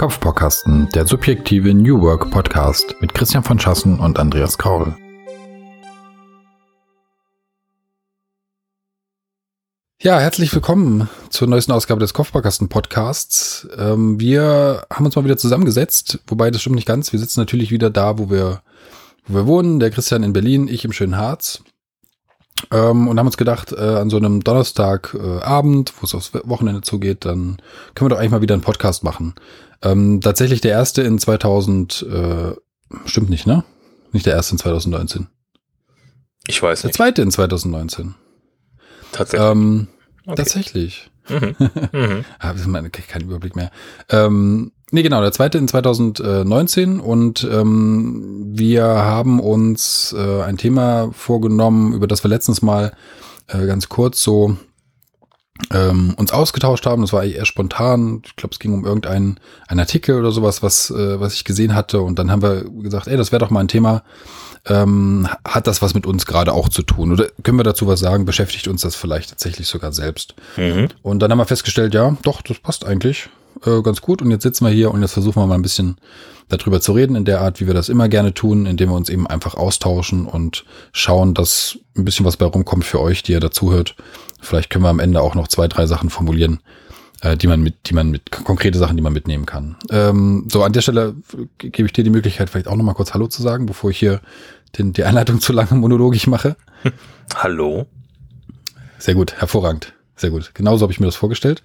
Kopfbaukasten, der subjektive New Work Podcast mit Christian von Schassen und Andreas Kaul. Ja, herzlich willkommen zur neuesten Ausgabe des Kopfbaukasten Podcasts. Ähm, wir haben uns mal wieder zusammengesetzt, wobei das stimmt nicht ganz. Wir sitzen natürlich wieder da, wo wir, wo wir wohnen. Der Christian in Berlin, ich im schönen Harz. Ähm, und haben uns gedacht, äh, an so einem Donnerstagabend, wo es aufs Wochenende zugeht, dann können wir doch eigentlich mal wieder einen Podcast machen. Ähm, tatsächlich der erste in 2000, äh, stimmt nicht, ne? Nicht der erste in 2019. Ich weiß nicht. Der zweite in 2019. Tatsächlich. Ähm, okay. Tatsächlich. Mhm. Mhm. Habe keinen Überblick mehr. Ähm, nee, genau, der zweite in 2019 und ähm, wir haben uns äh, ein Thema vorgenommen, über das wir letztens mal äh, ganz kurz so ähm, uns ausgetauscht haben. Das war eher spontan. Ich glaube, es ging um irgendeinen einen Artikel oder sowas, was, äh, was ich gesehen hatte. Und dann haben wir gesagt, ey, das wäre doch mal ein Thema. Ähm, hat das was mit uns gerade auch zu tun? Oder können wir dazu was sagen? Beschäftigt uns das vielleicht tatsächlich sogar selbst? Mhm. Und dann haben wir festgestellt, ja, doch, das passt eigentlich äh, ganz gut. Und jetzt sitzen wir hier und jetzt versuchen wir mal ein bisschen darüber zu reden, in der Art, wie wir das immer gerne tun, indem wir uns eben einfach austauschen und schauen, dass ein bisschen was bei rumkommt für euch, die ihr dazuhört. Vielleicht können wir am Ende auch noch zwei, drei Sachen formulieren, äh, die man mit, die man mit, konkrete Sachen, die man mitnehmen kann. Ähm, so, an der Stelle gebe ich dir die Möglichkeit, vielleicht auch noch mal kurz Hallo zu sagen, bevor ich hier den, die Einleitung zu lange monologisch mache. Hallo. Sehr gut, hervorragend. Sehr gut. Genauso habe ich mir das vorgestellt.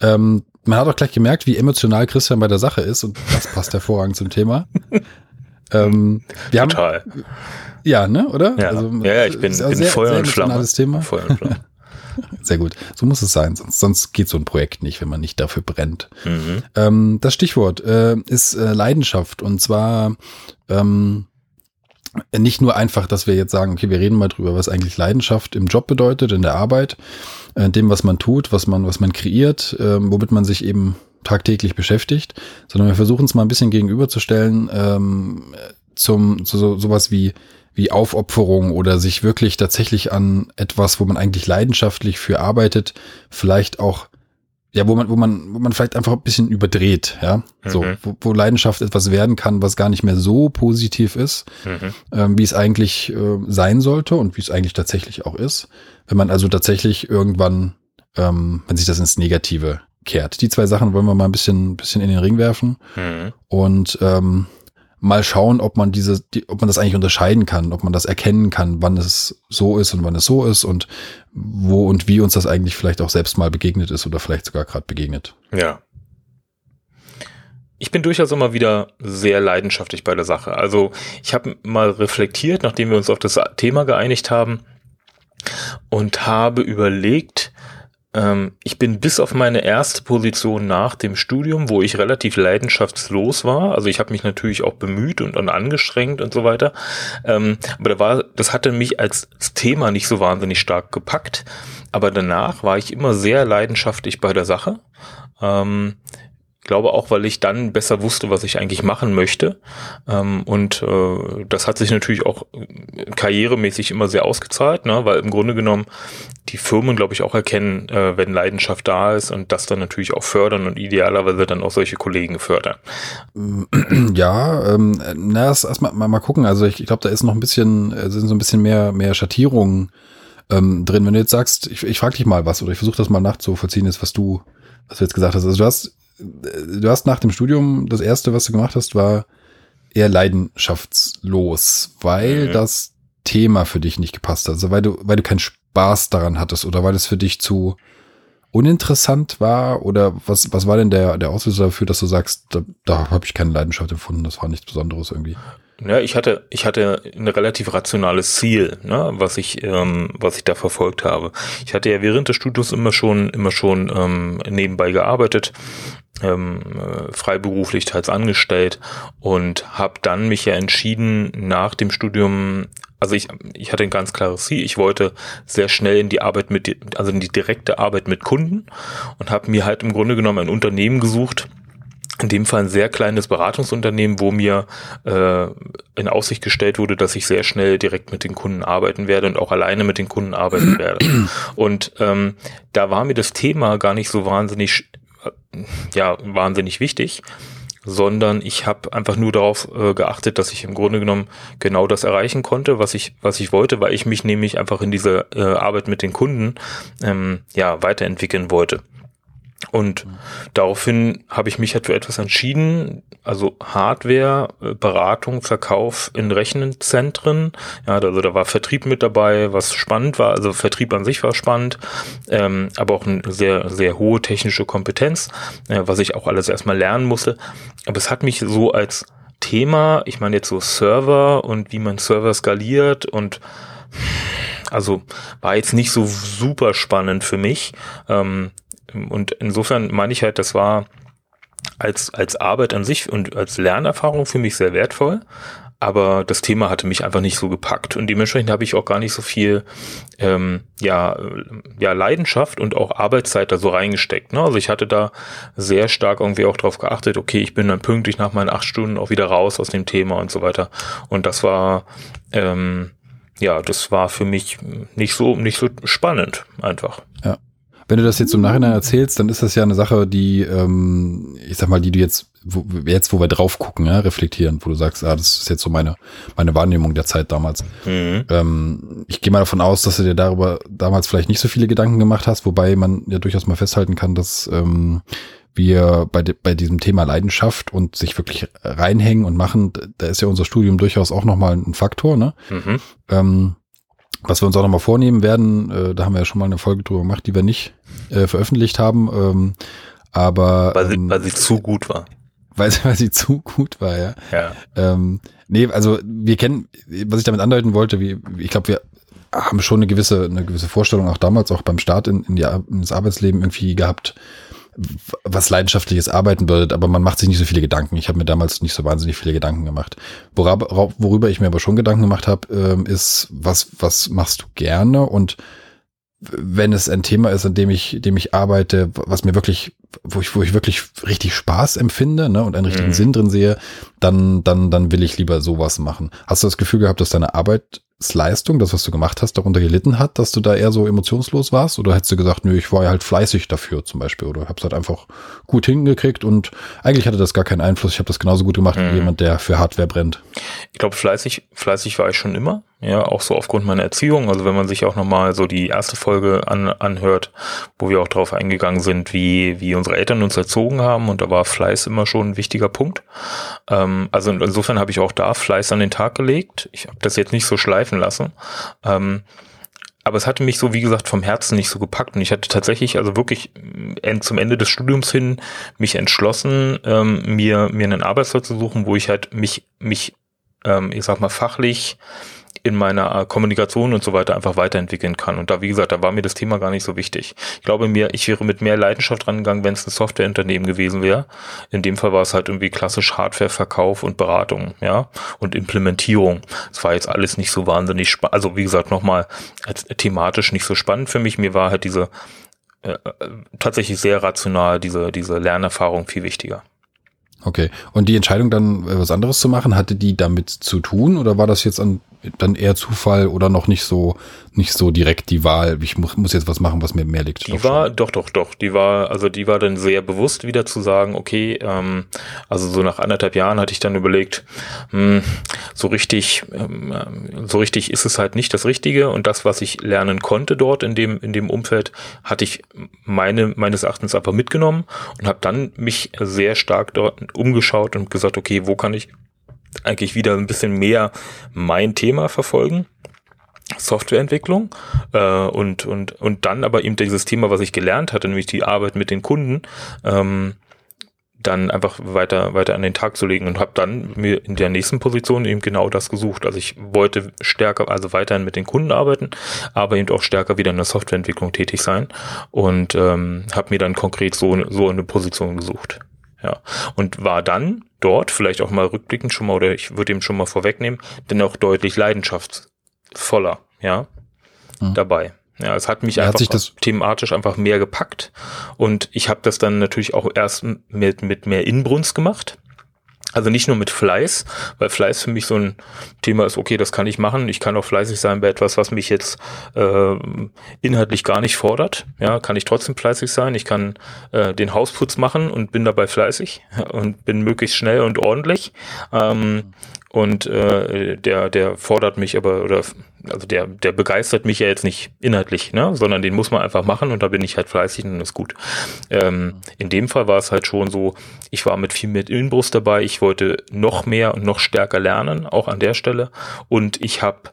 Ähm, man hat auch gleich gemerkt, wie emotional Christian bei der Sache ist und das passt hervorragend zum Thema. ähm, wir Total. Haben, ja, ne, oder? Ja, also, ja, ja ich bin, bin sehr, Feuer und Flamme. Thema. Feuer und Flamme. Sehr gut. So muss es sein. Sonst, sonst geht so ein Projekt nicht, wenn man nicht dafür brennt. Mhm. Ähm, das Stichwort äh, ist äh, Leidenschaft. Und zwar ähm, nicht nur einfach, dass wir jetzt sagen, okay, wir reden mal drüber, was eigentlich Leidenschaft im Job bedeutet, in der Arbeit, äh, dem, was man tut, was man, was man kreiert, äh, womit man sich eben tagtäglich beschäftigt, sondern wir versuchen es mal ein bisschen gegenüberzustellen ähm, zum zu so, sowas wie wie Aufopferung oder sich wirklich tatsächlich an etwas, wo man eigentlich leidenschaftlich für arbeitet, vielleicht auch ja, wo man, wo man, wo man vielleicht einfach ein bisschen überdreht, ja, mhm. so, wo, wo Leidenschaft etwas werden kann, was gar nicht mehr so positiv ist, mhm. ähm, wie es eigentlich äh, sein sollte und wie es eigentlich tatsächlich auch ist, wenn man also tatsächlich irgendwann, ähm, wenn sich das ins Negative kehrt. Die zwei Sachen wollen wir mal ein bisschen, bisschen in den Ring werfen mhm. und ähm, mal schauen, ob man diese, die, ob man das eigentlich unterscheiden kann, ob man das erkennen kann, wann es so ist und wann es so ist und wo und wie uns das eigentlich vielleicht auch selbst mal begegnet ist oder vielleicht sogar gerade begegnet. Ja. Ich bin durchaus immer wieder sehr leidenschaftlich bei der Sache. Also ich habe mal reflektiert, nachdem wir uns auf das Thema geeinigt haben und habe überlegt, ähm, ich bin bis auf meine erste Position nach dem Studium, wo ich relativ leidenschaftslos war. Also ich habe mich natürlich auch bemüht und, und angestrengt und so weiter. Ähm, aber da war, das hatte mich als Thema nicht so wahnsinnig stark gepackt. Aber danach war ich immer sehr leidenschaftlich bei der Sache. Ähm, glaube auch, weil ich dann besser wusste, was ich eigentlich machen möchte. Ähm, und äh, das hat sich natürlich auch karrieremäßig immer sehr ausgezahlt, ne? weil im Grunde genommen die Firmen, glaube ich, auch erkennen, äh, wenn Leidenschaft da ist und das dann natürlich auch fördern und idealerweise dann auch solche Kollegen fördern. Ja, ähm, na, erst, erst mal, mal, mal gucken. Also ich, ich glaube, da ist noch ein bisschen, äh, sind so ein bisschen mehr, mehr Schattierungen ähm, drin. Wenn du jetzt sagst, ich, ich frage dich mal was oder ich versuche das mal nachzuvollziehen, ist, was du, was du jetzt gesagt hast. Also du hast du hast nach dem Studium, das erste, was du gemacht hast, war eher leidenschaftslos, weil mhm. das Thema für dich nicht gepasst hat. Also weil du, weil du keinen Spaß daran hattest oder weil es für dich zu uninteressant war oder was, was war denn der, der Auslöser dafür, dass du sagst, da, da habe ich keine Leidenschaft empfunden, das war nichts Besonderes irgendwie? Ja, ich hatte, ich hatte ein relativ rationales Ziel, ne, was ich, ähm, was ich da verfolgt habe. Ich hatte ja während des Studiums immer schon, immer schon ähm, nebenbei gearbeitet, ähm, äh, freiberuflich teils angestellt und habe dann mich ja entschieden nach dem Studium also ich, ich hatte ein ganz klares Ziel. Ich wollte sehr schnell in die Arbeit mit, also in die direkte Arbeit mit Kunden und habe mir halt im Grunde genommen ein Unternehmen gesucht, in dem Fall ein sehr kleines Beratungsunternehmen, wo mir äh, in Aussicht gestellt wurde, dass ich sehr schnell direkt mit den Kunden arbeiten werde und auch alleine mit den Kunden arbeiten werde. Und ähm, da war mir das Thema gar nicht so wahnsinnig, äh, ja, wahnsinnig wichtig. sondern ich habe einfach nur darauf äh, geachtet, dass ich im Grunde genommen genau das erreichen konnte, was ich was ich wollte, weil ich mich nämlich einfach in dieser äh, Arbeit mit den Kunden ähm, ja weiterentwickeln wollte. Und daraufhin habe ich mich halt für etwas entschieden, also Hardware, äh, Beratung, Verkauf in Rechenzentren. Ja, also da war Vertrieb mit dabei, was spannend war. Also Vertrieb an sich war spannend, ähm, aber auch eine sehr, sehr hohe technische Kompetenz, äh, was ich auch alles erstmal lernen musste. Aber es hat mich so als Thema, ich meine jetzt so Server und wie man Server skaliert und also war jetzt nicht so super spannend für mich. Ähm, und insofern meine ich halt, das war als, als Arbeit an sich und als Lernerfahrung für mich sehr wertvoll. Aber das Thema hatte mich einfach nicht so gepackt und dementsprechend habe ich auch gar nicht so viel ähm, ja, ja Leidenschaft und auch Arbeitszeit da so reingesteckt. Ne? Also ich hatte da sehr stark irgendwie auch drauf geachtet, okay, ich bin dann pünktlich nach meinen acht Stunden auch wieder raus aus dem Thema und so weiter. Und das war ähm, ja, das war für mich nicht so nicht so spannend einfach. Ja. Wenn du das jetzt im Nachhinein erzählst, dann ist das ja eine Sache, die, ähm, ich sag mal, die du jetzt, wo, jetzt, wo wir drauf gucken, ja, reflektieren, wo du sagst, ah, das ist jetzt so meine, meine Wahrnehmung der Zeit damals. Mhm. Ähm, ich gehe mal davon aus, dass du dir darüber damals vielleicht nicht so viele Gedanken gemacht hast, wobei man ja durchaus mal festhalten kann, dass ähm, wir bei, de, bei diesem Thema Leidenschaft und sich wirklich reinhängen und machen, da ist ja unser Studium durchaus auch nochmal ein Faktor, ne? Mhm. Ähm, was wir uns auch nochmal vornehmen werden, äh, da haben wir ja schon mal eine Folge drüber gemacht, die wir nicht äh, veröffentlicht haben. Ähm, aber weil sie, ähm, weil sie zu gut war. Weil, weil sie zu gut war, ja. ja. Ähm, nee, also wir kennen, was ich damit andeuten wollte, wie, ich glaube, wir haben schon eine gewisse, eine gewisse Vorstellung auch damals, auch beim Start in, in, die, in das Arbeitsleben irgendwie gehabt, was leidenschaftliches Arbeiten bedeutet, aber man macht sich nicht so viele Gedanken. Ich habe mir damals nicht so wahnsinnig viele Gedanken gemacht. Worüber, worüber ich mir aber schon Gedanken gemacht habe, ähm, ist, was, was machst du gerne und wenn es ein Thema ist, an dem ich, dem ich arbeite, was mir wirklich, wo ich, wo ich wirklich richtig Spaß empfinde, ne, und einen richtigen mhm. Sinn drin sehe, dann, dann, dann will ich lieber sowas machen. Hast du das Gefühl gehabt, dass deine Arbeit Leistung, das, was du gemacht hast, darunter gelitten hat, dass du da eher so emotionslos warst? Oder hättest du gesagt, nö, ich war ja halt fleißig dafür zum Beispiel oder hab's halt einfach gut hingekriegt und eigentlich hatte das gar keinen Einfluss. Ich habe das genauso gut gemacht mhm. wie jemand, der für Hardware brennt. Ich glaube, fleißig, fleißig war ich schon immer. Ja, auch so aufgrund meiner Erziehung. Also wenn man sich auch nochmal so die erste Folge an, anhört, wo wir auch drauf eingegangen sind, wie, wie unsere Eltern uns erzogen haben und da war Fleiß immer schon ein wichtiger Punkt. Ähm, also insofern habe ich auch da Fleiß an den Tag gelegt. Ich habe das jetzt nicht so schleifen lassen. Ähm, aber es hatte mich so, wie gesagt, vom Herzen nicht so gepackt. Und ich hatte tatsächlich, also wirklich äh, zum Ende des Studiums hin, mich entschlossen, ähm, mir, mir einen Arbeitsplatz zu suchen, wo ich halt mich, mich, ähm, ich sag mal, fachlich in meiner äh, Kommunikation und so weiter einfach weiterentwickeln kann. Und da, wie gesagt, da war mir das Thema gar nicht so wichtig. Ich glaube mir, ich wäre mit mehr Leidenschaft rangegangen, wenn es ein Softwareunternehmen gewesen wäre. In dem Fall war es halt irgendwie klassisch Hardwareverkauf und Beratung, ja, und Implementierung. Es war jetzt alles nicht so wahnsinnig spannend. Also, wie gesagt, nochmal thematisch nicht so spannend für mich. Mir war halt diese äh, äh, tatsächlich sehr rational, diese, diese Lernerfahrung viel wichtiger. Okay. Und die Entscheidung dann äh, was anderes zu machen, hatte die damit zu tun oder war das jetzt an, dann eher Zufall oder noch nicht so nicht so direkt die Wahl, ich muss, jetzt was machen, was mir mehr liegt. Die war, schon. doch, doch, doch, die war, also die war dann sehr bewusst wieder zu sagen, okay, ähm, also so nach anderthalb Jahren hatte ich dann überlegt, mh, hm, so richtig, ähm, so richtig ist es halt nicht das Richtige und das, was ich lernen konnte dort in dem, in dem Umfeld, hatte ich meine, meines Erachtens einfach mitgenommen und habe dann mich sehr stark dort umgeschaut und gesagt, okay, wo kann ich eigentlich wieder ein bisschen mehr mein Thema verfolgen Softwareentwicklung äh, und, und, und dann aber eben dieses Thema, was ich gelernt hatte, nämlich die Arbeit mit den Kunden, ähm, dann einfach weiter weiter an den Tag zu legen und habe dann mir in der nächsten Position eben genau das gesucht. Also ich wollte stärker, also weiterhin mit den Kunden arbeiten, aber eben auch stärker wieder in der Softwareentwicklung tätig sein und ähm, habe mir dann konkret so so eine Position gesucht. Ja und war dann dort vielleicht auch mal rückblickend schon mal oder ich würde ihm schon mal vorwegnehmen, denn auch deutlich Leidenschafts voller, ja, mhm. dabei. Ja, es hat mich ja, einfach hat thematisch einfach mehr gepackt und ich habe das dann natürlich auch erst mit, mit mehr Inbrunst gemacht. Also nicht nur mit Fleiß, weil Fleiß für mich so ein Thema ist, okay, das kann ich machen. Ich kann auch fleißig sein bei etwas, was mich jetzt äh, inhaltlich gar nicht fordert. Ja, kann ich trotzdem fleißig sein. Ich kann äh, den Hausputz machen und bin dabei fleißig und bin möglichst schnell und ordentlich. Ähm, und äh, der der fordert mich aber oder also der der begeistert mich ja jetzt nicht inhaltlich, ne, sondern den muss man einfach machen und da bin ich halt fleißig und ist gut. Ähm, in dem Fall war es halt schon so, ich war mit viel mit Inbrust dabei, ich wollte noch mehr und noch stärker lernen, auch an der Stelle und ich habe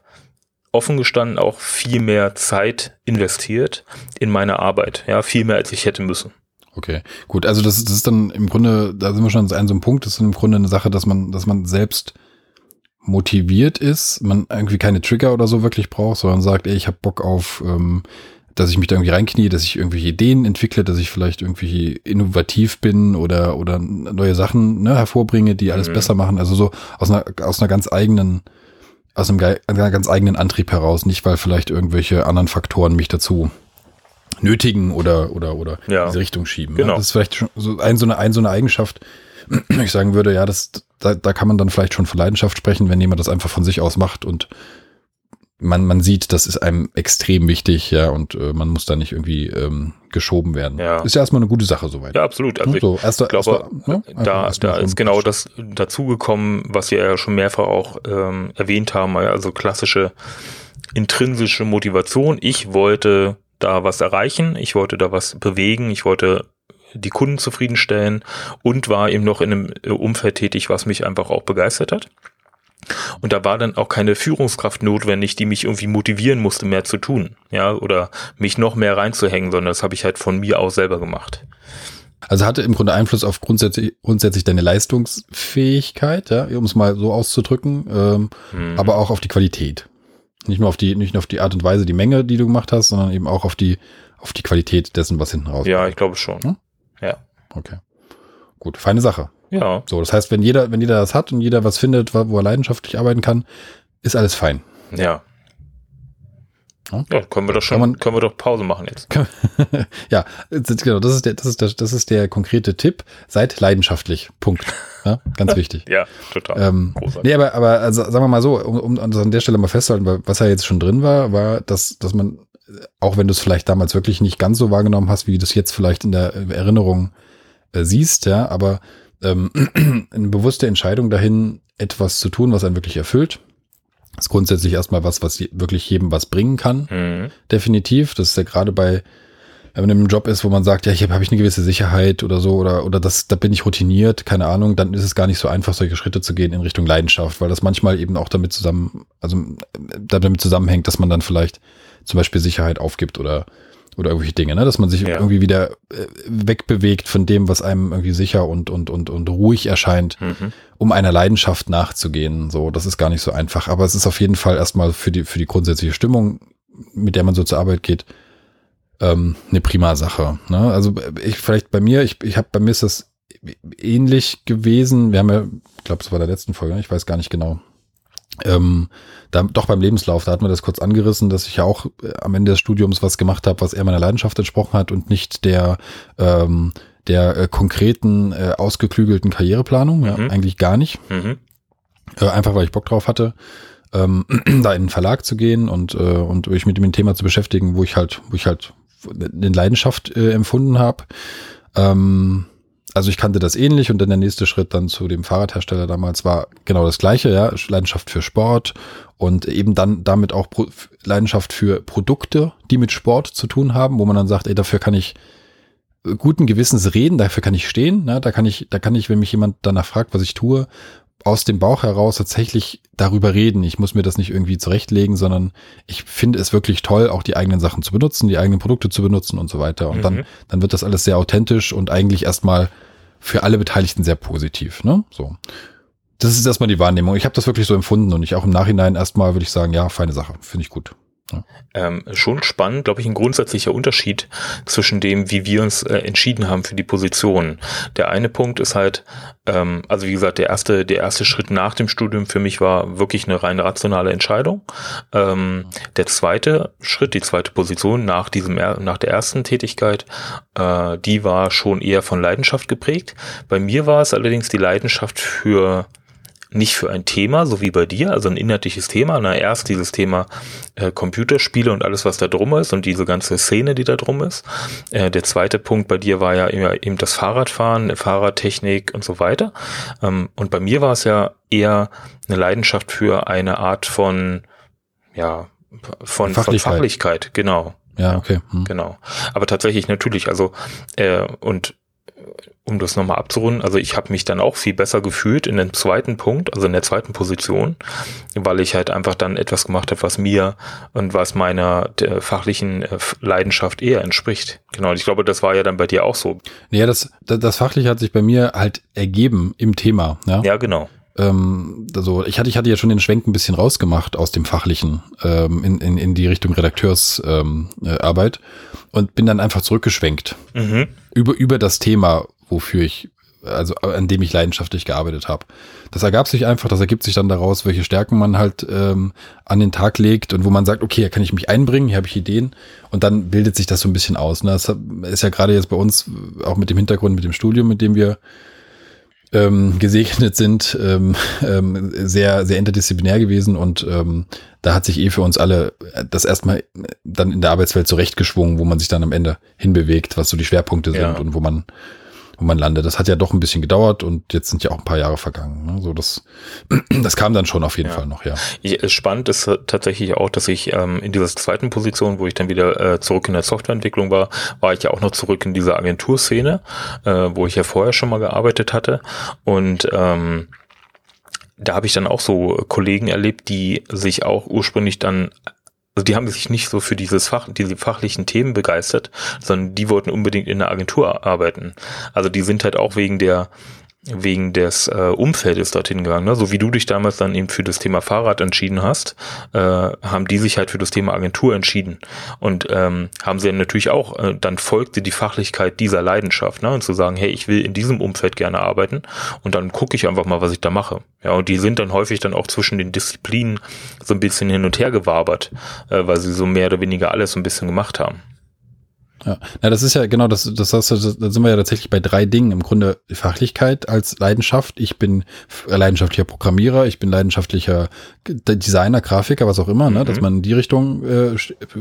offen gestanden auch viel mehr Zeit investiert in meine Arbeit, ja, viel mehr als ich hätte müssen. Okay, gut. Also das, das ist dann im Grunde, da sind wir schon an so einem Punkt, das ist im Grunde eine Sache, dass man, dass man selbst motiviert ist, man irgendwie keine Trigger oder so wirklich braucht, sondern sagt, ey, ich habe Bock auf, ähm, dass ich mich da irgendwie reinknie, dass ich irgendwelche Ideen entwickle, dass ich vielleicht irgendwie innovativ bin oder oder neue Sachen ne, hervorbringe, die alles mhm. besser machen. Also so aus einer aus einer ganz eigenen aus einem, einem ganz eigenen Antrieb heraus, nicht weil vielleicht irgendwelche anderen Faktoren mich dazu nötigen oder oder oder ja. in diese Richtung schieben. Genau. Das ist vielleicht schon so ein so eine ein so eine Eigenschaft, ich sagen würde, ja, das, da, da kann man dann vielleicht schon von Leidenschaft sprechen, wenn jemand das einfach von sich aus macht und man, man sieht, das ist einem extrem wichtig, ja, und äh, man muss da nicht irgendwie ähm, geschoben werden. Ja. Ist ja erstmal eine gute Sache soweit. Ja, absolut. Also so, erst, ich glaube, erst, ne? da, da ist genau das dazugekommen, was wir ja schon mehrfach auch ähm, erwähnt haben, also klassische intrinsische Motivation. Ich wollte da was erreichen, ich wollte da was bewegen, ich wollte die Kunden zufriedenstellen und war eben noch in einem äh, Umfeld tätig, was mich einfach auch begeistert hat. Und da war dann auch keine Führungskraft notwendig, die mich irgendwie motivieren musste, mehr zu tun, ja, oder mich noch mehr reinzuhängen, sondern das habe ich halt von mir aus selber gemacht. Also hatte im Grunde Einfluss auf grundsätzlich, grundsätzlich deine Leistungsfähigkeit, ja, um es mal so auszudrücken, ähm, hm. aber auch auf die Qualität. Nicht nur auf die, nicht nur auf die Art und Weise, die Menge, die du gemacht hast, sondern eben auch auf die, auf die Qualität dessen, was hinten raus. Ja, ich glaube schon. Hm? Ja. Okay. Gut, feine Sache. Ja. So, das heißt, wenn jeder, wenn jeder das hat und jeder was findet, wo er leidenschaftlich arbeiten kann, ist alles fein. Ja. Ja, können wir doch schon, man, können wir doch Pause machen jetzt. ja, genau, das ist der, das ist der, das ist der konkrete Tipp. Seid leidenschaftlich. Punkt. Ja, ganz wichtig. ja, total. Ähm, nee, aber, aber also, sagen wir mal so, um, um an der Stelle mal festzuhalten, was ja jetzt schon drin war, war, dass, dass man auch wenn du es vielleicht damals wirklich nicht ganz so wahrgenommen hast, wie du es jetzt vielleicht in der Erinnerung äh, siehst, ja, aber ähm, eine bewusste Entscheidung dahin, etwas zu tun, was einen wirklich erfüllt, ist grundsätzlich erstmal was, was wirklich jedem was bringen kann. Mhm. Definitiv. Das ist ja gerade bei, wenn man in einem Job ist, wo man sagt, ja, hier habe ich eine gewisse Sicherheit oder so, oder, oder das, da bin ich routiniert, keine Ahnung, dann ist es gar nicht so einfach, solche Schritte zu gehen in Richtung Leidenschaft, weil das manchmal eben auch damit zusammen, also äh, damit zusammenhängt, dass man dann vielleicht zum Beispiel Sicherheit aufgibt oder, oder irgendwelche Dinge, ne? dass man sich ja. irgendwie wieder äh, wegbewegt von dem, was einem irgendwie sicher und, und, und, und ruhig erscheint, mhm. um einer Leidenschaft nachzugehen. So, das ist gar nicht so einfach. Aber es ist auf jeden Fall erstmal für die, für die grundsätzliche Stimmung, mit der man so zur Arbeit geht, ähm, eine prima Sache. Ne? Also ich vielleicht bei mir, ich, ich habe bei mir ist das ähnlich gewesen. Wir haben ja, ich glaube, es war der letzten Folge, ne? ich weiß gar nicht genau, ähm, da, doch beim Lebenslauf, da hat man das kurz angerissen, dass ich ja auch äh, am Ende des Studiums was gemacht habe, was eher meiner Leidenschaft entsprochen hat und nicht der ähm, der äh, konkreten, äh, ausgeklügelten Karriereplanung, ja, mhm. eigentlich gar nicht. Mhm. Äh, einfach weil ich Bock drauf hatte, ähm, da in den Verlag zu gehen und, äh, und mich mit dem Thema zu beschäftigen, wo ich halt, wo ich halt eine Leidenschaft äh, empfunden habe. Ähm, also ich kannte das ähnlich und dann der nächste Schritt dann zu dem Fahrradhersteller damals war genau das gleiche, ja, Leidenschaft für Sport und eben dann damit auch Pro Leidenschaft für Produkte, die mit Sport zu tun haben, wo man dann sagt, ey, dafür kann ich guten Gewissens reden, dafür kann ich stehen, ne? da kann ich, da kann ich, wenn mich jemand danach fragt, was ich tue, aus dem Bauch heraus tatsächlich darüber reden. Ich muss mir das nicht irgendwie zurechtlegen, sondern ich finde es wirklich toll, auch die eigenen Sachen zu benutzen, die eigenen Produkte zu benutzen und so weiter. Und mhm. dann, dann wird das alles sehr authentisch und eigentlich erstmal für alle Beteiligten sehr positiv. Ne? So. Das ist erstmal die Wahrnehmung. Ich habe das wirklich so empfunden und ich auch im Nachhinein erstmal würde ich sagen, ja, feine Sache, finde ich gut. Ähm, schon spannend, glaube ich, ein grundsätzlicher Unterschied zwischen dem, wie wir uns äh, entschieden haben für die Position. Der eine Punkt ist halt, ähm, also wie gesagt, der erste, der erste Schritt nach dem Studium für mich war wirklich eine rein rationale Entscheidung. Ähm, der zweite Schritt, die zweite Position nach diesem, nach der ersten Tätigkeit, äh, die war schon eher von Leidenschaft geprägt. Bei mir war es allerdings die Leidenschaft für nicht für ein Thema, so wie bei dir, also ein inhaltliches Thema. Na, erst dieses Thema äh, Computerspiele und alles, was da drum ist und diese ganze Szene, die da drum ist. Äh, der zweite Punkt bei dir war ja immer eben das Fahrradfahren, Fahrradtechnik und so weiter. Ähm, und bei mir war es ja eher eine Leidenschaft für eine Art von, ja, von Fachlichkeit, von Fachlichkeit genau. Ja, okay. Hm. Genau. Aber tatsächlich natürlich, also äh, und um das nochmal abzurunden, also ich habe mich dann auch viel besser gefühlt in dem zweiten Punkt, also in der zweiten Position, weil ich halt einfach dann etwas gemacht habe, was mir und was meiner fachlichen äh, Leidenschaft eher entspricht. Genau, und ich glaube, das war ja dann bei dir auch so. Ja, das, das, das Fachliche hat sich bei mir halt ergeben im Thema. Ja, ja genau ähm, also ich hatte, ich hatte ja schon den Schwenk ein bisschen rausgemacht aus dem Fachlichen ähm, in, in, in die Richtung Redakteursarbeit ähm, äh, und bin dann einfach zurückgeschwenkt mhm. über, über das Thema, wofür ich, also an dem ich leidenschaftlich gearbeitet habe. Das ergab sich einfach, das ergibt sich dann daraus, welche Stärken man halt ähm, an den Tag legt und wo man sagt, okay, hier kann ich mich einbringen, hier habe ich Ideen und dann bildet sich das so ein bisschen aus. Ne? Das ist ja gerade jetzt bei uns auch mit dem Hintergrund, mit dem Studium, mit dem wir ähm, gesegnet sind, ähm, ähm, sehr, sehr interdisziplinär gewesen und ähm, da hat sich eh für uns alle das erstmal dann in der Arbeitswelt zurechtgeschwungen, wo man sich dann am Ende hinbewegt, was so die Schwerpunkte sind ja. und wo man wo man landet. Das hat ja doch ein bisschen gedauert und jetzt sind ja auch ein paar Jahre vergangen. Ne? So das, das kam dann schon auf jeden ja. Fall noch, ja. Spannend ist tatsächlich auch, dass ich ähm, in dieser zweiten Position, wo ich dann wieder äh, zurück in der Softwareentwicklung war, war ich ja auch noch zurück in dieser Agenturszene, äh, wo ich ja vorher schon mal gearbeitet hatte und ähm, da habe ich dann auch so Kollegen erlebt, die sich auch ursprünglich dann also die haben sich nicht so für dieses Fach, diese fachlichen Themen begeistert, sondern die wollten unbedingt in der Agentur arbeiten. Also die sind halt auch wegen der wegen des äh, Umfeldes dorthin gegangen. Ne? So wie du dich damals dann eben für das Thema Fahrrad entschieden hast, äh, haben die sich halt für das Thema Agentur entschieden. Und ähm, haben sie natürlich auch, äh, dann folgte die Fachlichkeit dieser Leidenschaft, ne? Und zu sagen, hey, ich will in diesem Umfeld gerne arbeiten und dann gucke ich einfach mal, was ich da mache. Ja, und die sind dann häufig dann auch zwischen den Disziplinen so ein bisschen hin und her gewabert, äh, weil sie so mehr oder weniger alles so ein bisschen gemacht haben. Ja, ja das ist ja genau, das, das, das, das, da sind wir ja tatsächlich bei drei Dingen. Im Grunde Fachlichkeit als Leidenschaft. Ich bin leidenschaftlicher Programmierer, ich bin leidenschaftlicher Designer, Grafiker, was auch immer, mhm. ne, dass mhm. man in die Richtung äh,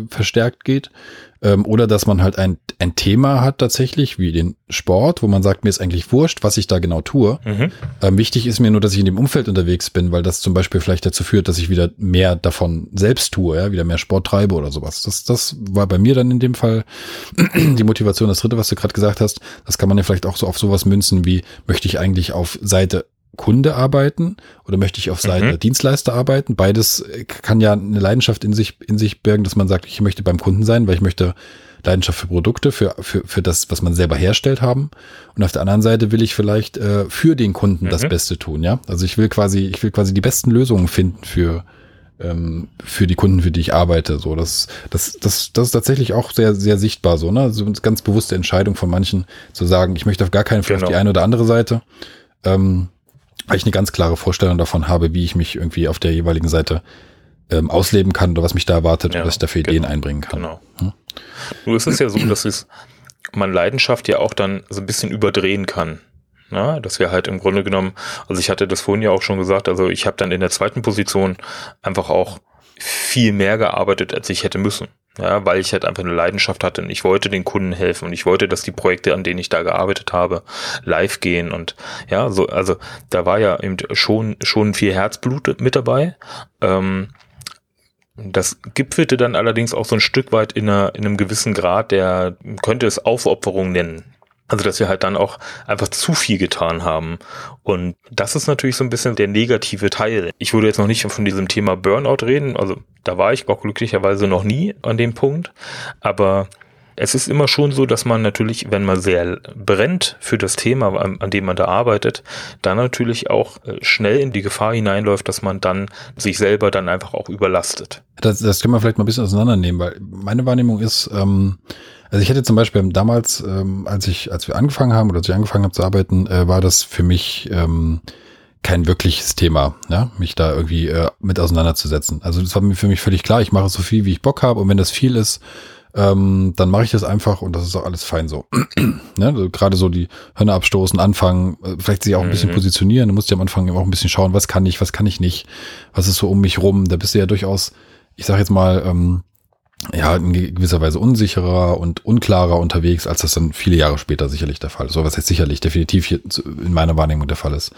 verstärkt geht. Ähm, oder dass man halt ein, ein Thema hat tatsächlich, wie den Sport, wo man sagt, mir ist eigentlich wurscht, was ich da genau tue. Mhm. Ähm, wichtig ist mir nur, dass ich in dem Umfeld unterwegs bin, weil das zum Beispiel vielleicht dazu führt, dass ich wieder mehr davon selbst tue, ja, wieder mehr Sport treibe oder sowas. Das, das war bei mir dann in dem Fall die Motivation. Das dritte, was du gerade gesagt hast, das kann man ja vielleicht auch so auf sowas münzen, wie möchte ich eigentlich auf Seite Kunde arbeiten oder möchte ich auf Seite mhm. Dienstleister arbeiten? Beides kann ja eine Leidenschaft in sich, in sich bergen, dass man sagt, ich möchte beim Kunden sein, weil ich möchte Leidenschaft für Produkte, für, für, für das, was man selber herstellt haben. Und auf der anderen Seite will ich vielleicht äh, für den Kunden mhm. das Beste tun, ja. Also ich will quasi, ich will quasi die besten Lösungen finden für, ähm, für die Kunden, für die ich arbeite. So, das, das, das, das ist tatsächlich auch sehr, sehr sichtbar so, ne? So eine ganz bewusste Entscheidung von manchen zu sagen, ich möchte auf gar keinen Fall genau. auf die eine oder andere Seite. Ähm, weil ich eine ganz klare Vorstellung davon habe, wie ich mich irgendwie auf der jeweiligen Seite ähm, ausleben kann oder was mich da erwartet ja, und dass ich dafür Ideen genau, einbringen kann. Genau. Hm? Nur ist es ja so, dass es man Leidenschaft ja auch dann so ein bisschen überdrehen kann. Na, dass wir halt im Grunde genommen, also ich hatte das vorhin ja auch schon gesagt, also ich habe dann in der zweiten Position einfach auch viel mehr gearbeitet, als ich hätte müssen. Ja, weil ich halt einfach eine Leidenschaft hatte und ich wollte den Kunden helfen und ich wollte, dass die Projekte, an denen ich da gearbeitet habe, live gehen und ja, so, also da war ja eben schon, schon viel Herzblut mit dabei. Ähm, das gipfelte dann allerdings auch so ein Stück weit in, einer, in einem gewissen Grad, der könnte es Aufopferung nennen. Also, dass wir halt dann auch einfach zu viel getan haben. Und das ist natürlich so ein bisschen der negative Teil. Ich würde jetzt noch nicht von diesem Thema Burnout reden. Also, da war ich auch glücklicherweise noch nie an dem Punkt. Aber es ist immer schon so, dass man natürlich, wenn man sehr brennt für das Thema, an, dem man da arbeitet, dann natürlich auch äh, schnell in die Gefahr hineinläuft, dass man dann sich selber dann einfach auch überlastet. Das, das können wir vielleicht mal ein bisschen auseinandernehmen, weil meine Wahrnehmung ist, ähm, also ich hätte zum Beispiel damals, ähm, als ich, als wir angefangen haben oder als ich angefangen habe zu arbeiten, äh, war das für mich ähm, kein wirkliches Thema, ja, mich da irgendwie äh, mit auseinanderzusetzen. Also das war mir für mich völlig klar, ich mache so viel, wie ich Bock habe und wenn das viel ist, ähm, dann mache ich das einfach und das ist auch alles fein so. ne? also gerade so die Hörner abstoßen, anfangen, äh, vielleicht sich auch ein bisschen mhm. positionieren. Du musst ja am Anfang auch ein bisschen schauen, was kann ich, was kann ich nicht, was ist so um mich rum. Da bist du ja durchaus, ich sage jetzt mal, ähm, ja, in gewisser Weise unsicherer und unklarer unterwegs, als das dann viele Jahre später sicherlich der Fall ist. So was jetzt sicherlich definitiv in meiner Wahrnehmung der Fall ist.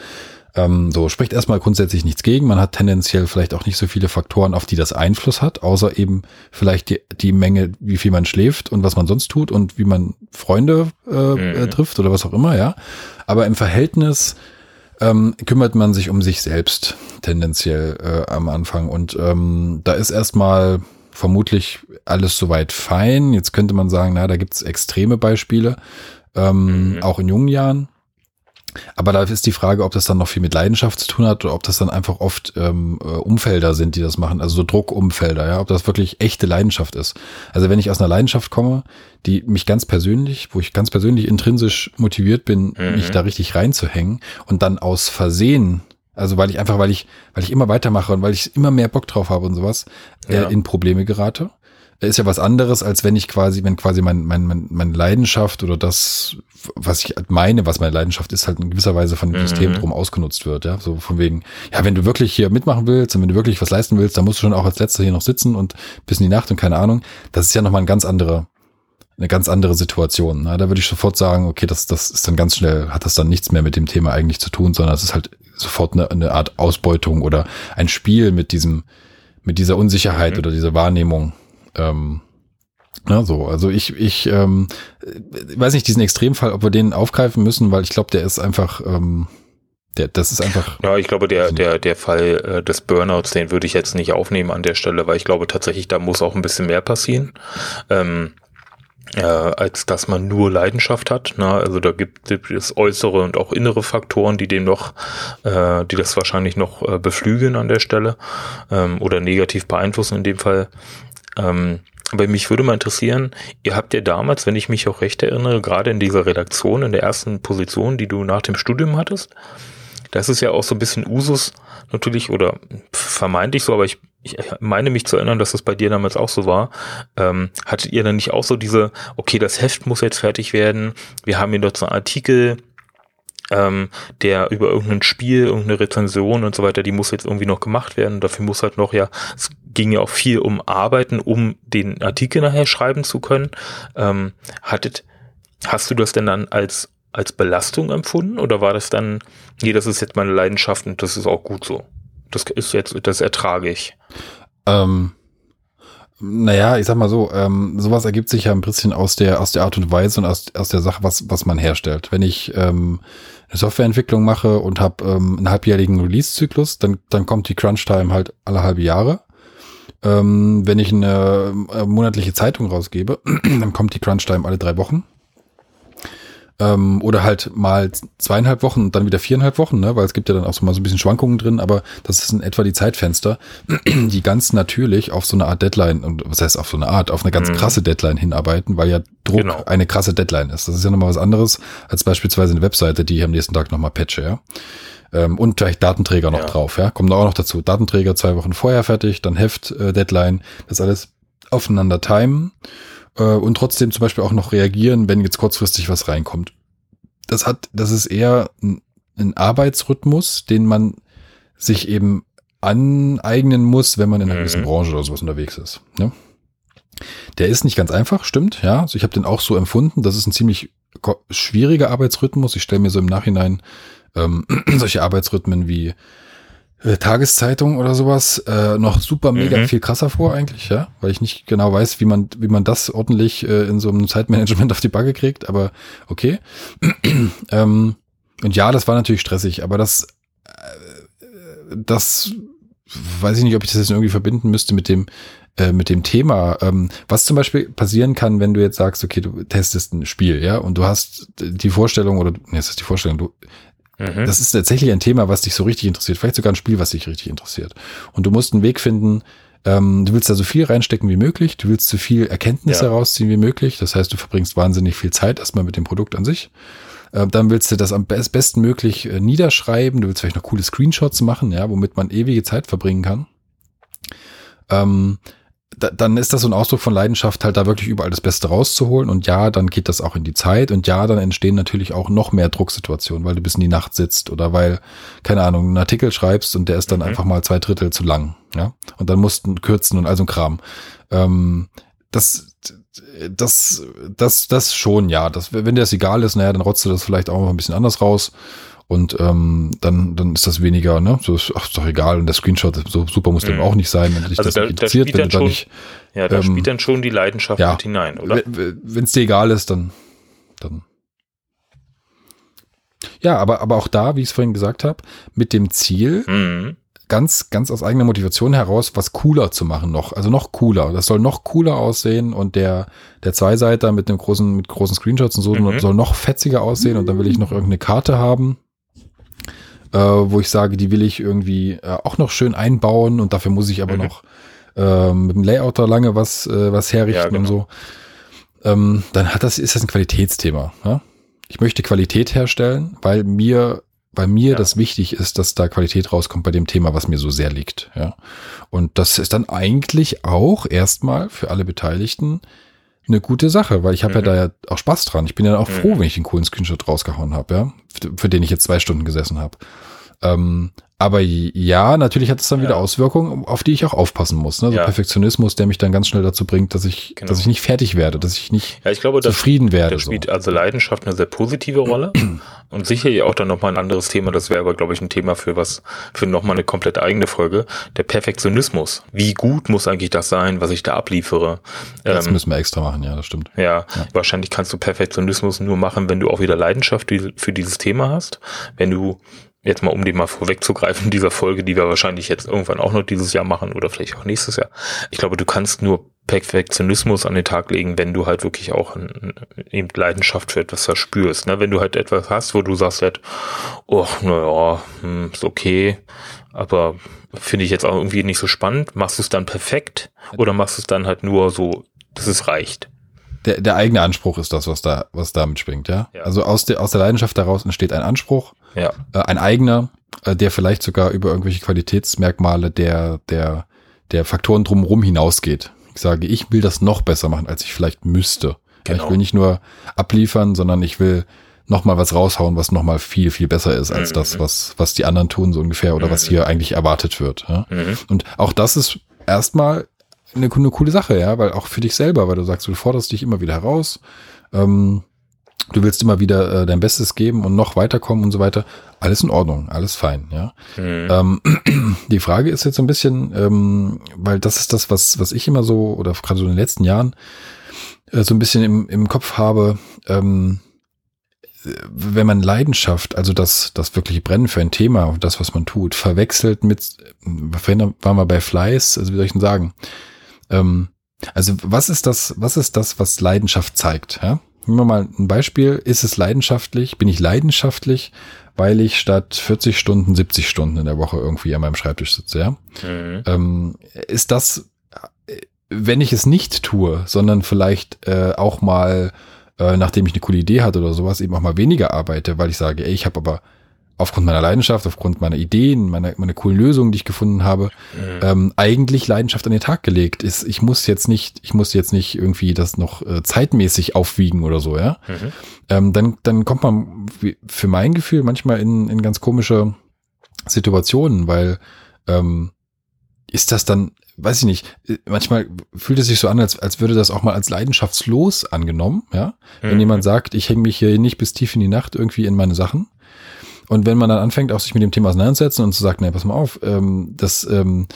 Ähm, so spricht erstmal grundsätzlich nichts gegen. Man hat tendenziell vielleicht auch nicht so viele Faktoren, auf die das Einfluss hat, außer eben vielleicht die, die Menge, wie viel man schläft und was man sonst tut und wie man Freunde äh, mhm. äh, trifft oder was auch immer, ja. Aber im Verhältnis ähm, kümmert man sich um sich selbst tendenziell äh, am Anfang. Und ähm, da ist erstmal vermutlich alles soweit fein. Jetzt könnte man sagen, na, da gibt's extreme Beispiele, ähm, mhm. auch in jungen Jahren. Aber da ist die Frage, ob das dann noch viel mit Leidenschaft zu tun hat oder ob das dann einfach oft ähm, äh, Umfelder sind, die das machen, also so Druckumfelder, ja, ob das wirklich echte Leidenschaft ist. Also wenn ich aus einer Leidenschaft komme, die mich ganz persönlich, wo ich ganz persönlich intrinsisch motiviert bin, mhm. mich da richtig reinzuhängen und dann aus Versehen, also weil ich einfach, weil ich, weil ich immer weitermache und weil ich immer mehr Bock drauf habe und sowas, äh, ja. äh, in Probleme gerate ist ja was anderes, als wenn ich quasi, wenn quasi mein, mein, mein, meine Leidenschaft oder das, was ich meine, was meine Leidenschaft ist, halt in gewisser Weise von dem mhm. System drum ausgenutzt wird, ja. So von wegen, ja, wenn du wirklich hier mitmachen willst und wenn du wirklich was leisten willst, dann musst du schon auch als letzter hier noch sitzen und bis in die Nacht und keine Ahnung. Das ist ja nochmal ein ganz andere, eine ganz andere Situation. Ne? Da würde ich sofort sagen, okay, das, das ist dann ganz schnell, hat das dann nichts mehr mit dem Thema eigentlich zu tun, sondern es ist halt sofort eine, eine Art Ausbeutung oder ein Spiel mit diesem, mit dieser Unsicherheit mhm. oder dieser Wahrnehmung ähm, na, so, also ich, ich ähm, weiß nicht, diesen Extremfall, ob wir den aufgreifen müssen, weil ich glaube, der ist einfach, ähm, der, das ist einfach. Ja, ich glaube, der, der, der Fall äh, des Burnouts, den würde ich jetzt nicht aufnehmen an der Stelle, weil ich glaube tatsächlich, da muss auch ein bisschen mehr passieren. Ähm, äh, als dass man nur Leidenschaft hat. Na, also da gibt es äußere und auch innere Faktoren, die dem noch, äh, die das wahrscheinlich noch äh, beflügeln an der Stelle ähm, oder negativ beeinflussen in dem Fall. Ähm, aber mich würde mal interessieren, ihr habt ja damals, wenn ich mich auch recht erinnere, gerade in dieser Redaktion, in der ersten Position, die du nach dem Studium hattest, das ist ja auch so ein bisschen Usus natürlich oder vermeintlich so, aber ich, ich meine mich zu erinnern, dass das bei dir damals auch so war. Ähm, hattet ihr dann nicht auch so diese, okay, das Heft muss jetzt fertig werden, wir haben hier dort so einen Artikel, ähm, der über irgendein Spiel, irgendeine Rezension und so weiter, die muss jetzt irgendwie noch gemacht werden. Dafür muss halt noch ja, es ging ja auch viel um Arbeiten, um den Artikel nachher schreiben zu können. Ähm, hattet, hast du das denn dann als als Belastung empfunden oder war das dann, nee, das ist jetzt meine Leidenschaft und das ist auch gut so. Das ist jetzt, das ertrage ich. Ähm, naja, ich sag mal so, ähm, sowas ergibt sich ja ein bisschen aus der, aus der Art und Weise und aus, aus der Sache, was, was man herstellt. Wenn ich ähm, eine Softwareentwicklung mache und habe ähm, einen halbjährigen Release-Zyklus, dann, dann kommt die Crunch-Time halt alle halbe Jahre. Ähm, wenn ich eine äh, monatliche Zeitung rausgebe, dann kommt die Crunch-Time alle drei Wochen. Ähm, oder halt mal zweieinhalb Wochen und dann wieder viereinhalb Wochen, ne? weil es gibt ja dann auch so mal so ein bisschen Schwankungen drin, aber das ist in etwa die Zeitfenster, die ganz natürlich auf so eine Art Deadline, und was heißt auf so eine Art, auf eine ganz mhm. krasse Deadline hinarbeiten, weil ja Druck genau. eine krasse Deadline ist. Das ist ja nochmal was anderes als beispielsweise eine Webseite, die ich am nächsten Tag nochmal patche, ja. Ähm, und vielleicht Datenträger noch ja. drauf, ja. Kommt auch noch dazu. Datenträger zwei Wochen vorher fertig, dann Heft, äh, Deadline, das alles aufeinander timen äh, und trotzdem zum Beispiel auch noch reagieren, wenn jetzt kurzfristig was reinkommt. Das hat, das ist eher ein, ein Arbeitsrhythmus, den man sich eben aneignen muss, wenn man in einer mhm. gewissen Branche oder sowas unterwegs ist. Ne? Der ist nicht ganz einfach, stimmt, ja. Also ich habe den auch so empfunden. Das ist ein ziemlich schwieriger Arbeitsrhythmus. Ich stelle mir so im Nachhinein ähm, solche Arbeitsrhythmen wie Tageszeitung oder sowas äh, noch super mega mhm. viel krasser vor eigentlich, ja, weil ich nicht genau weiß, wie man wie man das ordentlich äh, in so einem Zeitmanagement auf die Backe kriegt, aber okay. ähm, und ja, das war natürlich stressig, aber das äh, das weiß ich nicht, ob ich das jetzt irgendwie verbinden müsste mit dem, äh, mit dem Thema. Ähm, was zum Beispiel passieren kann, wenn du jetzt sagst, okay, du testest ein Spiel, ja, und du hast die Vorstellung, oder, nee, das ist die Vorstellung, du, mhm. das ist tatsächlich ein Thema, was dich so richtig interessiert, vielleicht sogar ein Spiel, was dich richtig interessiert. Und du musst einen Weg finden, ähm, du willst da so viel reinstecken wie möglich, du willst so viel Erkenntnisse ja. herausziehen wie möglich, das heißt, du verbringst wahnsinnig viel Zeit erstmal mit dem Produkt an sich. Äh, dann willst du das am besten möglich äh, niederschreiben. Du willst vielleicht noch coole Screenshots machen, ja, womit man ewige Zeit verbringen kann. Ähm, da, dann ist das so ein Ausdruck von Leidenschaft, halt da wirklich überall das Beste rauszuholen. Und ja, dann geht das auch in die Zeit. Und ja, dann entstehen natürlich auch noch mehr Drucksituationen, weil du bis in die Nacht sitzt oder weil, keine Ahnung, einen Artikel schreibst und der ist dann mhm. einfach mal zwei Drittel zu lang. Ja. Und dann musst du kürzen und all so ein Kram. Ähm, das, das, das, das schon, ja. Das, wenn dir das egal ist, naja, dann rotzt du das vielleicht auch noch ein bisschen anders raus. Und ähm, dann, dann ist das weniger, ne? So ist, ach, ist doch egal. Und der Screenshot, so super muss mhm. dann auch nicht sein, wenn dich also das da, interessiert, wenn du dann nicht. Ja, da ähm, spielt dann schon die Leidenschaft ja, mit hinein, oder? Wenn es dir egal ist, dann, dann. Ja, aber, aber auch da, wie ich es vorhin gesagt habe, mit dem Ziel, mhm ganz, ganz aus eigener Motivation heraus, was cooler zu machen noch. Also noch cooler. Das soll noch cooler aussehen und der, der Zweiseiter mit dem großen, mit großen Screenshots und so mhm. soll noch fetziger aussehen und dann will ich noch irgendeine Karte haben, äh, wo ich sage, die will ich irgendwie äh, auch noch schön einbauen und dafür muss ich aber mhm. noch äh, mit dem Layouter lange was, äh, was herrichten ja, genau. und so. Ähm, dann hat das, ist das ein Qualitätsthema. Ja? Ich möchte Qualität herstellen, weil mir bei mir ja. das wichtig ist, dass da Qualität rauskommt bei dem Thema, was mir so sehr liegt. Ja. Und das ist dann eigentlich auch erstmal für alle Beteiligten eine gute Sache, weil ich habe mhm. ja da ja auch Spaß dran. Ich bin ja auch froh, mhm. wenn ich einen coolen Screenshot rausgehauen habe, ja, für, für den ich jetzt zwei Stunden gesessen habe. Ähm, aber ja, natürlich hat es dann ja. wieder Auswirkungen, auf die ich auch aufpassen muss. Ne? So ja. Perfektionismus, der mich dann ganz schnell dazu bringt, dass ich, genau. dass ich nicht fertig werde, dass ich nicht ja, ich glaube, zufrieden das, werde. Das spielt so. also Leidenschaft eine sehr positive Rolle und sicherlich auch dann nochmal ein anderes Thema. Das wäre aber, glaube ich, ein Thema für was, für nochmal eine komplett eigene Folge. Der Perfektionismus. Wie gut muss eigentlich das sein, was ich da abliefere? Das ähm, müssen wir extra machen, ja, das stimmt. Ja, ja, wahrscheinlich kannst du Perfektionismus nur machen, wenn du auch wieder Leidenschaft für dieses Thema hast. Wenn du jetzt mal um die mal vorwegzugreifen, dieser Folge, die wir wahrscheinlich jetzt irgendwann auch noch dieses Jahr machen oder vielleicht auch nächstes Jahr. Ich glaube, du kannst nur Perfektionismus an den Tag legen, wenn du halt wirklich auch eben Leidenschaft für etwas verspürst. Ne? Wenn du halt etwas hast, wo du sagst halt, oh, naja, hm, ist okay, aber finde ich jetzt auch irgendwie nicht so spannend. Machst du es dann perfekt oder machst du es dann halt nur so, dass es reicht? Der, der eigene Anspruch ist das, was da, was da mitschwingt, ja? ja. Also aus der, aus der Leidenschaft daraus entsteht ein Anspruch ja. Äh, ein eigener, äh, der vielleicht sogar über irgendwelche Qualitätsmerkmale der, der, der Faktoren drumherum hinausgeht. Ich sage, ich will das noch besser machen, als ich vielleicht müsste. Genau. Ich will nicht nur abliefern, sondern ich will noch mal was raushauen, was noch mal viel viel besser ist als mhm. das, was was die anderen tun so ungefähr oder mhm. was hier eigentlich erwartet wird. Ja? Mhm. Und auch das ist erstmal eine, eine coole Sache, ja, weil auch für dich selber, weil du sagst, du forderst dich immer wieder heraus. Ähm, du willst immer wieder äh, dein Bestes geben und noch weiterkommen und so weiter. Alles in Ordnung, alles fein, ja. Mhm. Ähm, die Frage ist jetzt so ein bisschen, ähm, weil das ist das, was, was ich immer so, oder gerade so in den letzten Jahren, äh, so ein bisschen im, im Kopf habe, ähm, wenn man Leidenschaft, also das, das wirkliche Brennen für ein Thema, das, was man tut, verwechselt mit, vorhin waren wir bei Fleiß, also wie soll ich denn sagen, ähm, also was ist das, was ist das, was Leidenschaft zeigt, ja? Nehmen wir mal ein Beispiel. Ist es leidenschaftlich? Bin ich leidenschaftlich, weil ich statt 40 Stunden 70 Stunden in der Woche irgendwie an meinem Schreibtisch sitze? Ja? Mhm. Ähm, ist das, wenn ich es nicht tue, sondern vielleicht äh, auch mal, äh, nachdem ich eine coole Idee hatte oder sowas, eben auch mal weniger arbeite, weil ich sage, ey, ich habe aber aufgrund meiner Leidenschaft, aufgrund meiner Ideen, meiner, meiner coolen Lösungen, die ich gefunden habe, mhm. ähm, eigentlich Leidenschaft an den Tag gelegt ist. Ich muss jetzt nicht, ich muss jetzt nicht irgendwie das noch äh, zeitmäßig aufwiegen oder so, ja. Mhm. Ähm, dann, dann kommt man für mein Gefühl manchmal in, in ganz komische Situationen, weil ähm, ist das dann, weiß ich nicht, äh, manchmal fühlt es sich so an, als, als würde das auch mal als leidenschaftslos angenommen, ja. Wenn mhm. jemand sagt, ich hänge mich hier nicht bis tief in die Nacht irgendwie in meine Sachen, und wenn man dann anfängt, auch sich mit dem Thema auseinanderzusetzen und zu sagen, nee, pass mal auf, ähm, das, ähm,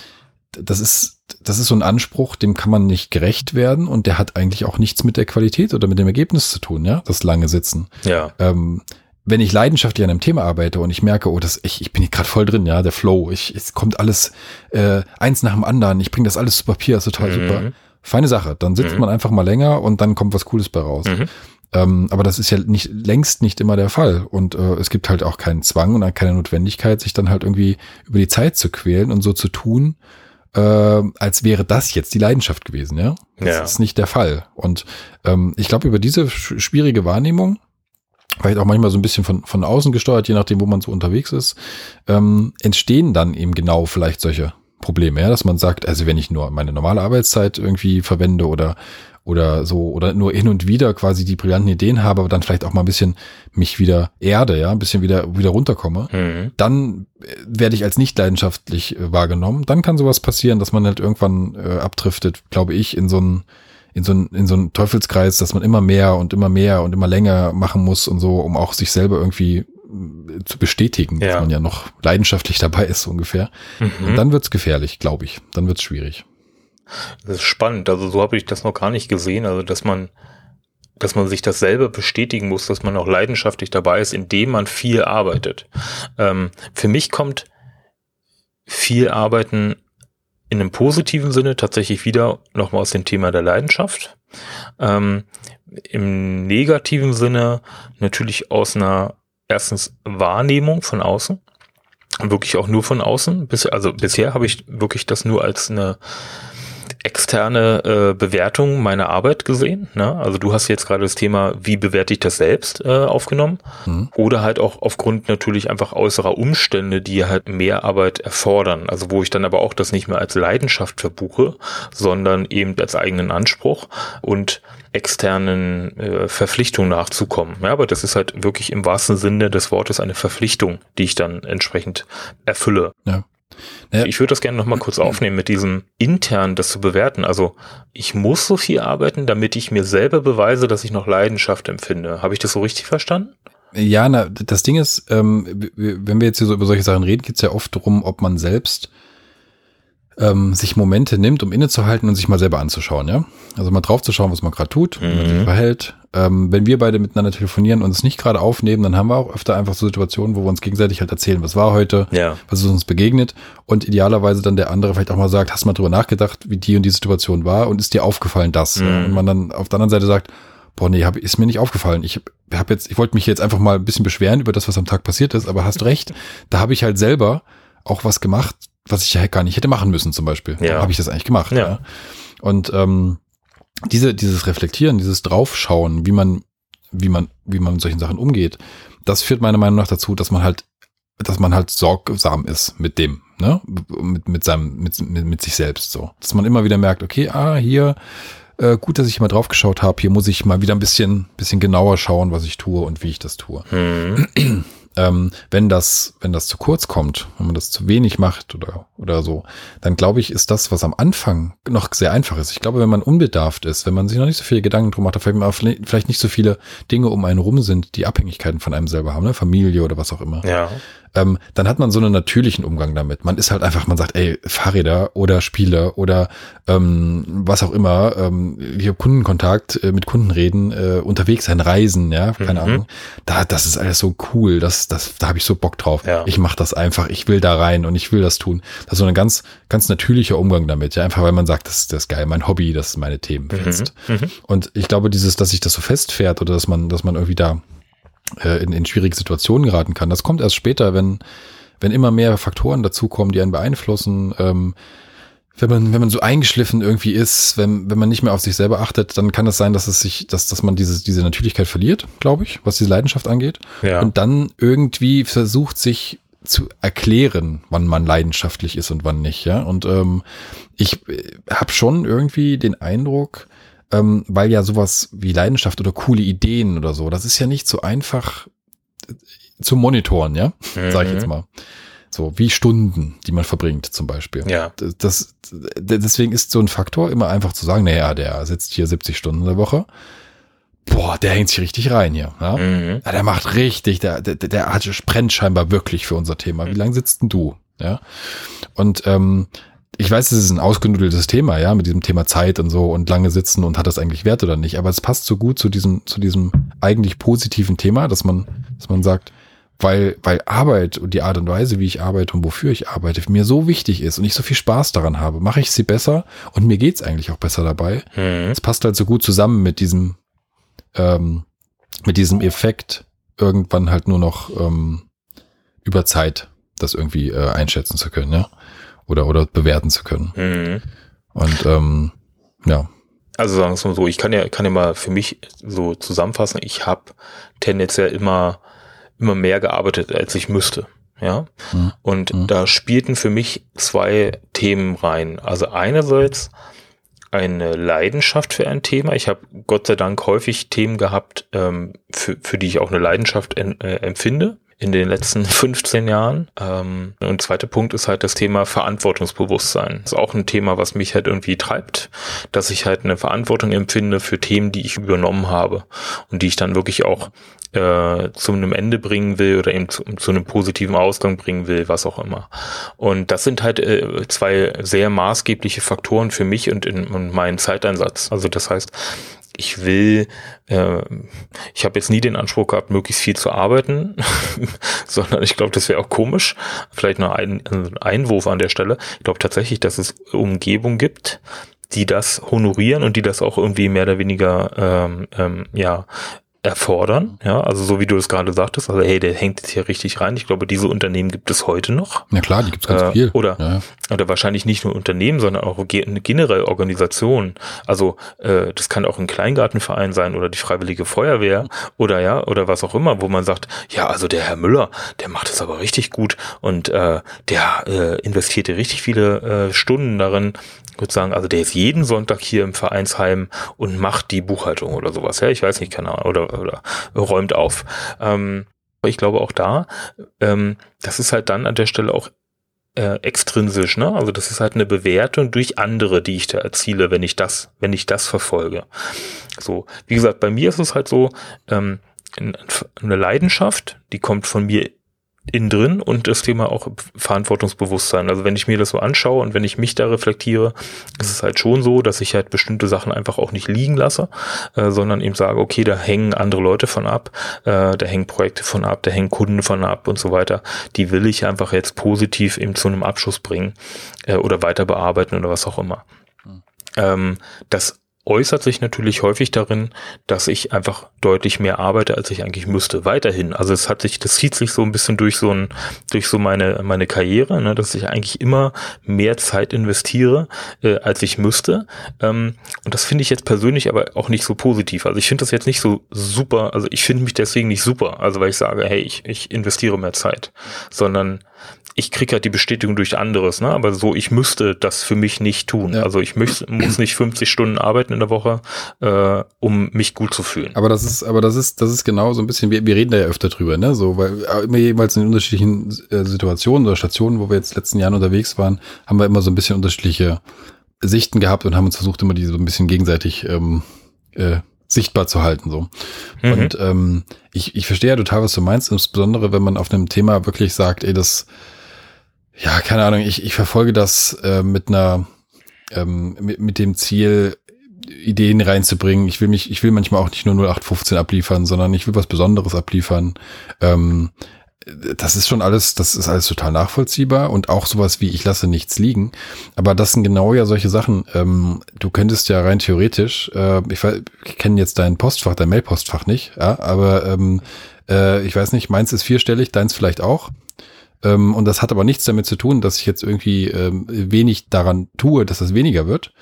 das ist, das ist so ein Anspruch, dem kann man nicht gerecht werden und der hat eigentlich auch nichts mit der Qualität oder mit dem Ergebnis zu tun, ja, das lange Sitzen. Ja. Ähm, wenn ich leidenschaftlich an einem Thema arbeite und ich merke, oh, das, ich, ich bin hier gerade voll drin, ja, der Flow, ich, es kommt alles äh, eins nach dem anderen, ich bringe das alles zu Papier, ist total mhm. super. Feine Sache. Dann sitzt mhm. man einfach mal länger und dann kommt was Cooles bei raus. Mhm. Ähm, aber das ist ja nicht längst nicht immer der Fall. Und äh, es gibt halt auch keinen Zwang und keine Notwendigkeit, sich dann halt irgendwie über die Zeit zu quälen und so zu tun, äh, als wäre das jetzt die Leidenschaft gewesen, ja. Das ja. ist nicht der Fall. Und ähm, ich glaube, über diese schwierige Wahrnehmung vielleicht auch manchmal so ein bisschen von, von außen gesteuert, je nachdem, wo man so unterwegs ist, ähm, entstehen dann eben genau vielleicht solche Probleme, ja, dass man sagt, also wenn ich nur meine normale Arbeitszeit irgendwie verwende oder oder so oder nur hin und wieder quasi die brillanten Ideen habe, aber dann vielleicht auch mal ein bisschen mich wieder erde, ja, ein bisschen wieder wieder runterkomme, mhm. dann äh, werde ich als nicht leidenschaftlich äh, wahrgenommen. Dann kann sowas passieren, dass man halt irgendwann äh, abdriftet, glaube ich, in so ein in so ein in so einen Teufelskreis, dass man immer mehr und immer mehr und immer länger machen muss und so, um auch sich selber irgendwie äh, zu bestätigen, ja. dass man ja noch leidenschaftlich dabei ist ungefähr. Mhm. Und dann wird's gefährlich, glaube ich. Dann wird's schwierig. Das ist spannend. Also so habe ich das noch gar nicht gesehen. Also dass man dass man sich das selber bestätigen muss, dass man auch leidenschaftlich dabei ist, indem man viel arbeitet. Ähm, für mich kommt viel Arbeiten in einem positiven Sinne tatsächlich wieder nochmal aus dem Thema der Leidenschaft. Ähm, Im negativen Sinne natürlich aus einer erstens Wahrnehmung von außen. Wirklich auch nur von außen. Bis, also bisher habe ich wirklich das nur als eine externe äh, Bewertung meiner Arbeit gesehen. Ne? Also du hast jetzt gerade das Thema, wie bewerte ich das selbst äh, aufgenommen. Mhm. Oder halt auch aufgrund natürlich einfach äußerer Umstände, die halt mehr Arbeit erfordern. Also wo ich dann aber auch das nicht mehr als Leidenschaft verbuche, sondern eben als eigenen Anspruch und externen äh, Verpflichtungen nachzukommen. Ja, aber das ist halt wirklich im wahrsten Sinne des Wortes eine Verpflichtung, die ich dann entsprechend erfülle. Ja. Ja. Ich würde das gerne nochmal kurz aufnehmen, mit diesem intern das zu bewerten. Also ich muss so viel arbeiten, damit ich mir selber beweise, dass ich noch Leidenschaft empfinde. Habe ich das so richtig verstanden? Ja, na, das Ding ist, ähm, wenn wir jetzt hier so über solche Sachen reden, geht es ja oft darum, ob man selbst ähm, sich Momente nimmt, um innezuhalten und sich mal selber anzuschauen, ja. Also mal drauf zu schauen, was man gerade tut, wie man sich mhm. verhält. Ähm, wenn wir beide miteinander telefonieren und es nicht gerade aufnehmen, dann haben wir auch öfter einfach so Situationen, wo wir uns gegenseitig halt erzählen, was war heute, ja. was ist uns begegnet und idealerweise dann der andere vielleicht auch mal sagt, hast du mal drüber nachgedacht, wie die und die Situation war und ist dir aufgefallen das? Mhm. Und man dann auf der anderen Seite sagt, boah, nee, hab, ist mir nicht aufgefallen. Ich hab jetzt, ich wollte mich jetzt einfach mal ein bisschen beschweren über das, was am Tag passiert ist, aber hast recht, da habe ich halt selber auch was gemacht, was ich ja gar nicht hätte machen müssen, zum Beispiel. Ja. Habe ich das eigentlich gemacht. Ja. ja. Und ähm, diese, dieses Reflektieren, dieses Draufschauen, wie man, wie man, wie man mit solchen Sachen umgeht, das führt meiner Meinung nach dazu, dass man halt, dass man halt sorgsam ist mit dem, ne, mit, mit seinem, mit, mit, mit sich selbst so. Dass man immer wieder merkt, okay, ah, hier, äh, gut, dass ich mal drauf geschaut habe, hier muss ich mal wieder ein bisschen, bisschen genauer schauen, was ich tue und wie ich das tue. Mhm ähm, wenn das, wenn das zu kurz kommt, wenn man das zu wenig macht oder, oder so, dann glaube ich, ist das, was am Anfang noch sehr einfach ist. Ich glaube, wenn man unbedarft ist, wenn man sich noch nicht so viele Gedanken drum macht, vielleicht nicht so viele Dinge um einen rum sind, die Abhängigkeiten von einem selber haben, ne? Familie oder was auch immer. Ja ähm, dann hat man so einen natürlichen Umgang damit. Man ist halt einfach, man sagt, ey, Fahrräder oder Spiele oder ähm, was auch immer, ähm, hier Kundenkontakt, äh, mit Kunden reden, äh, unterwegs sein, reisen, ja, keine mhm. Ahnung. Da, das ist alles so cool, das, das, da habe ich so Bock drauf. Ja. Ich mache das einfach, ich will da rein und ich will das tun. Das ist so ein ganz, ganz natürlicher Umgang damit, ja, einfach weil man sagt, das, das ist geil, mein Hobby, das ist meine Themen fest. Mhm. Mhm. Und ich glaube, dieses, dass sich das so festfährt oder dass man, dass man irgendwie da äh, in, in schwierige Situationen geraten kann. Das kommt erst später, wenn, wenn immer mehr Faktoren dazukommen, die einen beeinflussen. Ähm, wenn man, wenn man so eingeschliffen irgendwie ist, wenn, wenn man nicht mehr auf sich selber achtet, dann kann es sein, dass es sich, dass, dass man diese, diese Natürlichkeit verliert, glaube ich, was diese Leidenschaft angeht. Ja. Und dann irgendwie versucht, sich zu erklären, wann man leidenschaftlich ist und wann nicht, ja. Und ähm, ich äh, habe schon irgendwie den Eindruck, ähm, weil ja sowas wie Leidenschaft oder coole Ideen oder so, das ist ja nicht so einfach äh, zu monitoren, ja, mhm. sage ich jetzt mal. So wie Stunden, die man verbringt zum Beispiel. Ja. Das, deswegen ist so ein Faktor immer einfach zu sagen, naja, der sitzt hier 70 Stunden in der Woche. Boah, der hängt sich richtig rein hier. Ja? Mhm. ja der macht richtig, der, der, der hat, brennt scheinbar wirklich für unser Thema. Wie lange sitzt denn du? Ja. Und ähm, ich weiß, es ist ein ausgenudeltes Thema, ja, mit diesem Thema Zeit und so und lange sitzen und hat das eigentlich Wert oder nicht. Aber es passt so gut zu diesem, zu diesem eigentlich positiven Thema, dass man, dass man sagt, weil, weil Arbeit und die Art und Weise, wie ich arbeite und wofür ich arbeite, mir so wichtig ist und ich so viel Spaß daran habe, mache ich sie besser und mir geht's eigentlich auch besser dabei. Mhm. Es passt halt so gut zusammen mit diesem, ähm, mit diesem Effekt, irgendwann halt nur noch ähm, über Zeit das irgendwie äh, einschätzen zu können, ja oder, oder bewerten zu können. Mhm. Und ähm, ja. Also sagen wir es mal so, ich kann ja, kann ja mal für mich so zusammenfassen, ich habe tendenziell immer, immer mehr gearbeitet, als ich müsste. Ja. Mhm. Und mhm. da spielten für mich zwei Themen rein. Also einerseits eine Leidenschaft für ein Thema. Ich habe Gott sei Dank häufig Themen gehabt, ähm, für, für die ich auch eine Leidenschaft en, äh, empfinde in den letzten 15 Jahren. Ähm, und zweiter Punkt ist halt das Thema Verantwortungsbewusstsein. Das ist auch ein Thema, was mich halt irgendwie treibt, dass ich halt eine Verantwortung empfinde für Themen, die ich übernommen habe und die ich dann wirklich auch äh, zu einem Ende bringen will oder eben zu, zu, einem positiven Ausgang bringen will, was auch immer. Und das sind halt äh, zwei sehr maßgebliche Faktoren für mich und in und meinen Zeiteinsatz. Also das heißt, ich will, äh, ich habe jetzt nie den Anspruch gehabt, möglichst viel zu arbeiten, sondern ich glaube, das wäre auch komisch. Vielleicht noch ein, ein Einwurf an der Stelle. Ich glaube tatsächlich, dass es Umgebung gibt, die das honorieren und die das auch irgendwie mehr oder weniger ähm, ähm, ja erfordern, ja, also so wie du es gerade sagtest, also hey, der hängt jetzt hier richtig rein. Ich glaube, diese Unternehmen gibt es heute noch. Ja klar, die gibt es ganz äh, viel. Oder, ja. oder wahrscheinlich nicht nur Unternehmen, sondern auch generell Organisationen. Also äh, das kann auch ein Kleingartenverein sein oder die Freiwillige Feuerwehr oder ja, oder was auch immer, wo man sagt, ja, also der Herr Müller, der macht es aber richtig gut und äh, der äh, investierte richtig viele äh, Stunden darin, würde sagen, also der ist jeden Sonntag hier im Vereinsheim und macht die Buchhaltung oder sowas. Ja, ich weiß nicht, keine Ahnung, oder, oder räumt auf. Ähm, ich glaube auch da, ähm, das ist halt dann an der Stelle auch äh, extrinsisch, ne? Also das ist halt eine Bewertung durch andere, die ich da erziele, wenn ich das, wenn ich das verfolge. So, wie gesagt, bei mir ist es halt so, ähm, eine Leidenschaft, die kommt von mir innen drin und das Thema auch Verantwortungsbewusstsein. Also wenn ich mir das so anschaue und wenn ich mich da reflektiere, ist es halt schon so, dass ich halt bestimmte Sachen einfach auch nicht liegen lasse, äh, sondern eben sage, okay, da hängen andere Leute von ab, äh, da hängen Projekte von ab, da hängen Kunden von ab und so weiter. Die will ich einfach jetzt positiv eben zu einem Abschluss bringen äh, oder weiter bearbeiten oder was auch immer. Mhm. Ähm, das äußert sich natürlich häufig darin, dass ich einfach deutlich mehr arbeite, als ich eigentlich müsste. Weiterhin. Also es hat sich, das zieht sich so ein bisschen durch so ein, durch so meine, meine Karriere, ne, dass ich eigentlich immer mehr Zeit investiere, äh, als ich müsste. Ähm, und das finde ich jetzt persönlich aber auch nicht so positiv. Also ich finde das jetzt nicht so super, also ich finde mich deswegen nicht super, also weil ich sage, hey, ich, ich investiere mehr Zeit, sondern ich kriege halt die Bestätigung durch anderes, ne? Aber so, ich müsste das für mich nicht tun. Ja. Also ich muss, muss nicht 50 Stunden arbeiten in der Woche, äh, um mich gut zu fühlen. Aber das ist, aber das ist, das ist genau so ein bisschen, wir, wir reden da ja öfter drüber, ne? So, weil äh, immer jeweils in unterschiedlichen äh, Situationen oder Stationen, wo wir jetzt letzten Jahren unterwegs waren, haben wir immer so ein bisschen unterschiedliche Sichten gehabt und haben uns versucht, immer die so ein bisschen gegenseitig ähm, äh, sichtbar zu halten. so. Mhm. Und ähm, ich, ich verstehe ja total, was du meinst, insbesondere wenn man auf einem Thema wirklich sagt, ey, das ja, keine Ahnung, ich, ich verfolge das äh, mit einer, ähm, mit, mit dem Ziel, Ideen reinzubringen. Ich will mich, ich will manchmal auch nicht nur 0815 abliefern, sondern ich will was Besonderes abliefern. Ähm, das ist schon alles, das ist alles total nachvollziehbar und auch sowas wie ich lasse nichts liegen. Aber das sind genau ja solche Sachen. Ähm, du könntest ja rein theoretisch, äh, ich, ich kenne jetzt dein Postfach, dein Mailpostfach nicht, ja, aber ähm, äh, ich weiß nicht, meins ist vierstellig, deins vielleicht auch. Ähm, und das hat aber nichts damit zu tun, dass ich jetzt irgendwie ähm, wenig daran tue, dass das weniger wird,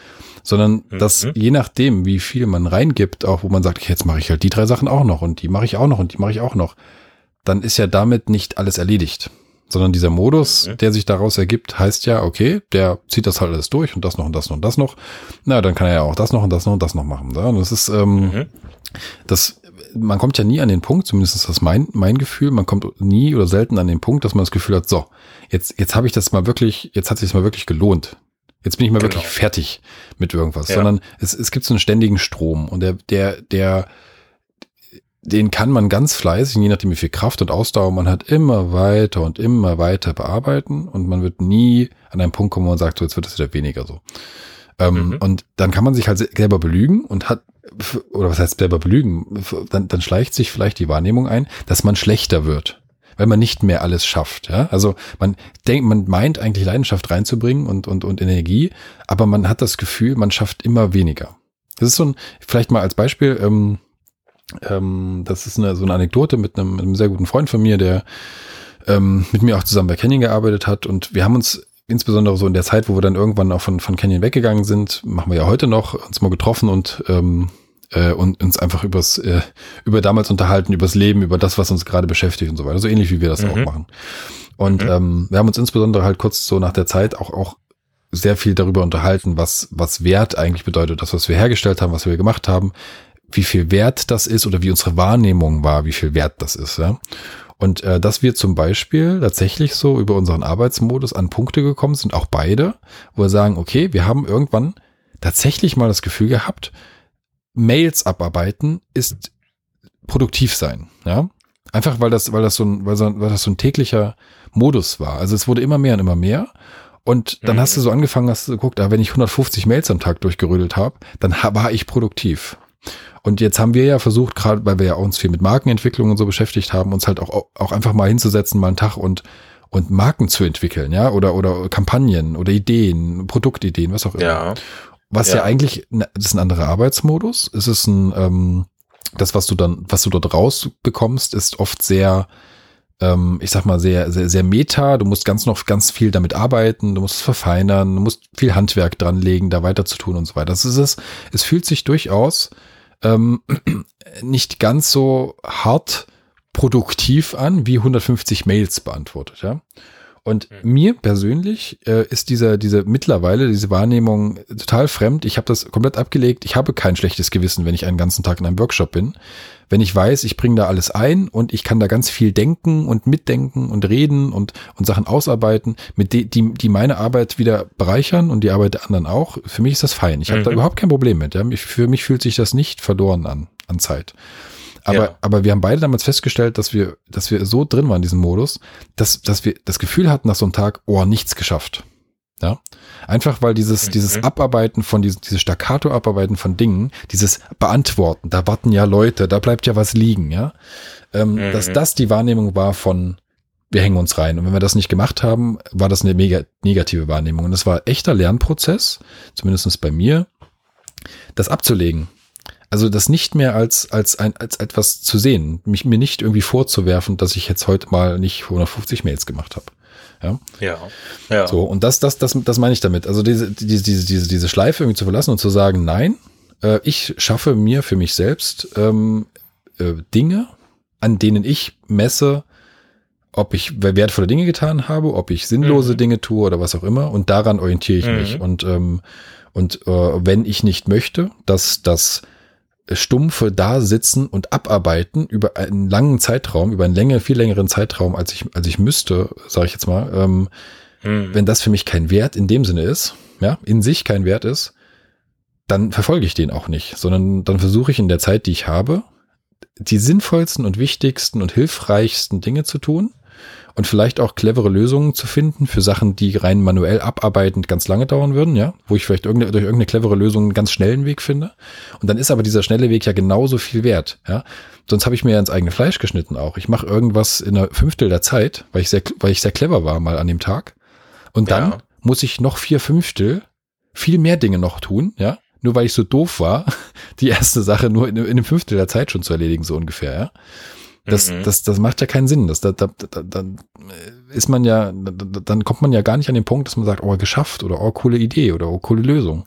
sondern mhm. dass je nachdem, wie viel man reingibt, auch wo man sagt, jetzt mache ich halt die drei Sachen auch noch und die mache ich auch noch und die mache ich auch noch, dann ist ja damit nicht alles erledigt. Sondern dieser Modus, mhm. der sich daraus ergibt, heißt ja, okay, der zieht das halt alles durch und das noch und das noch und das noch. Na, dann kann er ja auch das noch und das noch und das noch machen. Ja? Und das ist, ähm, mhm. das man kommt ja nie an den Punkt, zumindest ist das mein, mein Gefühl, man kommt nie oder selten an den Punkt, dass man das Gefühl hat, so, jetzt, jetzt habe ich das mal wirklich, jetzt hat sich mal wirklich gelohnt. Jetzt bin ich mal genau. wirklich fertig mit irgendwas, ja. sondern es, es gibt so einen ständigen Strom und der, der, der, den kann man ganz fleißig, je nachdem wie viel Kraft und Ausdauer man hat, immer weiter und immer weiter bearbeiten und man wird nie an einen Punkt kommen, wo man sagt, so jetzt wird es wieder weniger so. Ähm, mhm. Und dann kann man sich halt selber belügen und hat, oder was heißt selber belügen, dann, dann schleicht sich vielleicht die Wahrnehmung ein, dass man schlechter wird, weil man nicht mehr alles schafft. Ja? Also man denkt, man meint eigentlich Leidenschaft reinzubringen und, und, und Energie, aber man hat das Gefühl, man schafft immer weniger. Das ist so ein, vielleicht mal als Beispiel, ähm, ähm, das ist eine, so eine Anekdote mit einem, einem sehr guten Freund von mir, der ähm, mit mir auch zusammen bei Canyon gearbeitet hat und wir haben uns insbesondere so in der Zeit, wo wir dann irgendwann auch von, von Canyon weggegangen sind, machen wir ja heute noch, uns mal getroffen und, ähm, äh, und uns einfach übers, äh, über damals unterhalten, übers Leben, über das, was uns gerade beschäftigt und so weiter. So ähnlich wie wir das mhm. auch machen. Und mhm. ähm, wir haben uns insbesondere halt kurz so nach der Zeit auch, auch sehr viel darüber unterhalten, was, was Wert eigentlich bedeutet, das, was wir hergestellt haben, was wir gemacht haben, wie viel Wert das ist oder wie unsere Wahrnehmung war, wie viel Wert das ist. Ja? Und äh, dass wir zum Beispiel tatsächlich so über unseren Arbeitsmodus an Punkte gekommen sind, auch beide, wo wir sagen, okay, wir haben irgendwann tatsächlich mal das Gefühl gehabt, Mails abarbeiten ist produktiv sein. Ja? Einfach weil das, weil das so ein, weil, so, weil das so ein täglicher Modus war. Also es wurde immer mehr und immer mehr. Und dann mhm. hast du so angefangen, hast du geguckt, ah, wenn ich 150 Mails am Tag durchgerödelt habe, dann war ich produktiv. Und jetzt haben wir ja versucht, gerade weil wir ja uns viel mit Markenentwicklung und so beschäftigt haben, uns halt auch, auch einfach mal hinzusetzen, mal einen Tag und, und Marken zu entwickeln, ja, oder, oder Kampagnen oder Ideen, Produktideen, was auch immer. Ja. Was ja, ja eigentlich, das ist ein anderer Arbeitsmodus. Es ist ein, ähm, das, was du dann, was du dort rausbekommst, ist oft sehr, ähm, ich sag mal, sehr, sehr, sehr meta. Du musst ganz noch ganz viel damit arbeiten, du musst es verfeinern, du musst viel Handwerk dran legen, da weiter zu tun und so weiter. Das ist es. Es fühlt sich durchaus ähm, nicht ganz so hart produktiv an, wie 150 Mails beantwortet, ja. Und mhm. mir persönlich äh, ist dieser, diese mittlerweile, diese Wahrnehmung total fremd. Ich habe das komplett abgelegt. Ich habe kein schlechtes Gewissen, wenn ich einen ganzen Tag in einem Workshop bin. Wenn ich weiß, ich bringe da alles ein und ich kann da ganz viel denken und mitdenken und reden und, und Sachen ausarbeiten, mit die, die, die meine Arbeit wieder bereichern und die Arbeit der anderen auch. Für mich ist das fein. Ich habe mhm. da überhaupt kein Problem mit. Ja. Für mich fühlt sich das nicht verloren an, an Zeit. Aber, ja. aber wir haben beide damals festgestellt, dass wir, dass wir so drin waren in diesem Modus, dass, dass wir das Gefühl hatten nach so einem Tag, oh, nichts geschafft. Ja. Einfach weil dieses, mhm. dieses Abarbeiten von diesem, dieses Staccato-Abarbeiten von Dingen, dieses Beantworten, da warten ja Leute, da bleibt ja was liegen, ja. Ähm, mhm. Dass das die Wahrnehmung war von, wir hängen uns rein. Und wenn wir das nicht gemacht haben, war das eine mega negative Wahrnehmung. Und das war echter Lernprozess, zumindestens bei mir, das abzulegen. Also das nicht mehr als, als, ein, als etwas zu sehen, mich mir nicht irgendwie vorzuwerfen, dass ich jetzt heute mal nicht 150 Mails gemacht habe. Ja. ja. ja. So, und das, das, das, das meine ich damit. Also diese, diese, diese, diese, diese Schleife irgendwie zu verlassen und zu sagen, nein, äh, ich schaffe mir für mich selbst ähm, äh, Dinge, an denen ich messe, ob ich wertvolle Dinge getan habe, ob ich sinnlose mhm. Dinge tue oder was auch immer. Und daran orientiere ich mhm. mich. Und, ähm, und äh, wenn ich nicht möchte, dass das stumpfe da sitzen und abarbeiten über einen langen Zeitraum, über einen länger, viel längeren Zeitraum, als ich, als ich müsste, sage ich jetzt mal, ähm, hm. wenn das für mich kein Wert in dem Sinne ist, ja, in sich kein Wert ist, dann verfolge ich den auch nicht, sondern dann versuche ich in der Zeit, die ich habe, die sinnvollsten und wichtigsten und hilfreichsten Dinge zu tun und vielleicht auch clevere Lösungen zu finden für Sachen, die rein manuell abarbeitend ganz lange dauern würden, ja, wo ich vielleicht irgendeine, durch irgendeine clevere Lösung einen ganz schnellen Weg finde. Und dann ist aber dieser schnelle Weg ja genauso viel wert, ja. Sonst habe ich mir ja ins eigene Fleisch geschnitten auch. Ich mache irgendwas in einer Fünftel der Zeit, weil ich sehr, weil ich sehr clever war mal an dem Tag. Und dann ja. muss ich noch vier Fünftel viel mehr Dinge noch tun, ja, nur weil ich so doof war, die erste Sache nur in, in einem Fünftel der Zeit schon zu erledigen, so ungefähr, ja. Das, mhm. das, das macht ja keinen Sinn. Das, da, da, da, dann ist man ja, dann kommt man ja gar nicht an den Punkt, dass man sagt, oh, geschafft oder oh, coole Idee oder oh, coole Lösung.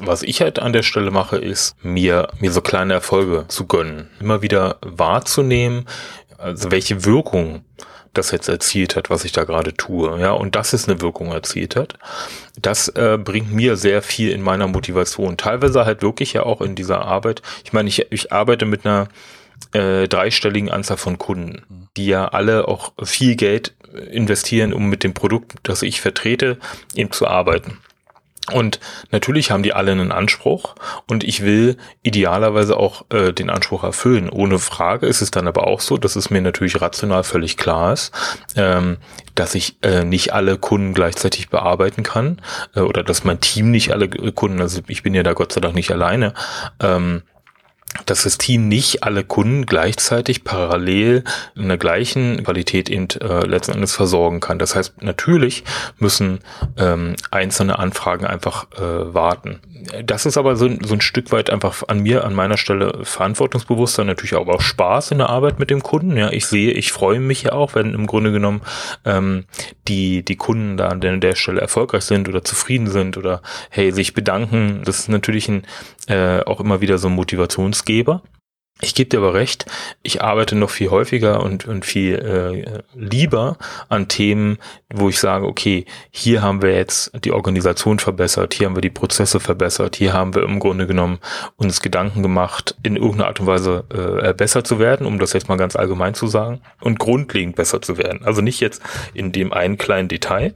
Was ich halt an der Stelle mache, ist, mir, mir so kleine Erfolge zu gönnen. Immer wieder wahrzunehmen, also welche Wirkung das jetzt erzielt hat, was ich da gerade tue, ja, und dass es eine Wirkung erzielt hat, das äh, bringt mir sehr viel in meiner Motivation. Teilweise halt wirklich ja auch in dieser Arbeit. Ich meine, ich, ich arbeite mit einer äh, dreistelligen Anzahl von Kunden, die ja alle auch viel Geld investieren, um mit dem Produkt, das ich vertrete, eben zu arbeiten. Und natürlich haben die alle einen Anspruch und ich will idealerweise auch äh, den Anspruch erfüllen. Ohne Frage ist es dann aber auch so, dass es mir natürlich rational völlig klar ist, ähm, dass ich äh, nicht alle Kunden gleichzeitig bearbeiten kann äh, oder dass mein Team nicht alle Kunden, also ich bin ja da Gott sei Dank nicht alleine, ähm, dass das Team nicht alle Kunden gleichzeitig parallel in der gleichen Qualität eben, äh, letzten Endes versorgen kann. Das heißt, natürlich müssen ähm, einzelne Anfragen einfach äh, warten. Das ist aber so, so ein Stück weit einfach an mir, an meiner Stelle Verantwortungsbewusstsein, natürlich aber auch Spaß in der Arbeit mit dem Kunden. Ja, ich sehe, ich freue mich ja auch, wenn im Grunde genommen ähm, die, die Kunden da an der, der Stelle erfolgreich sind oder zufrieden sind oder hey, sich bedanken. Das ist natürlich ein, äh, auch immer wieder so ein Motivationsgeber. Ich gebe dir aber recht, ich arbeite noch viel häufiger und, und viel äh, lieber an Themen, wo ich sage, okay, hier haben wir jetzt die Organisation verbessert, hier haben wir die Prozesse verbessert, hier haben wir im Grunde genommen uns Gedanken gemacht, in irgendeiner Art und Weise äh, besser zu werden, um das jetzt mal ganz allgemein zu sagen, und grundlegend besser zu werden. Also nicht jetzt in dem einen kleinen Detail,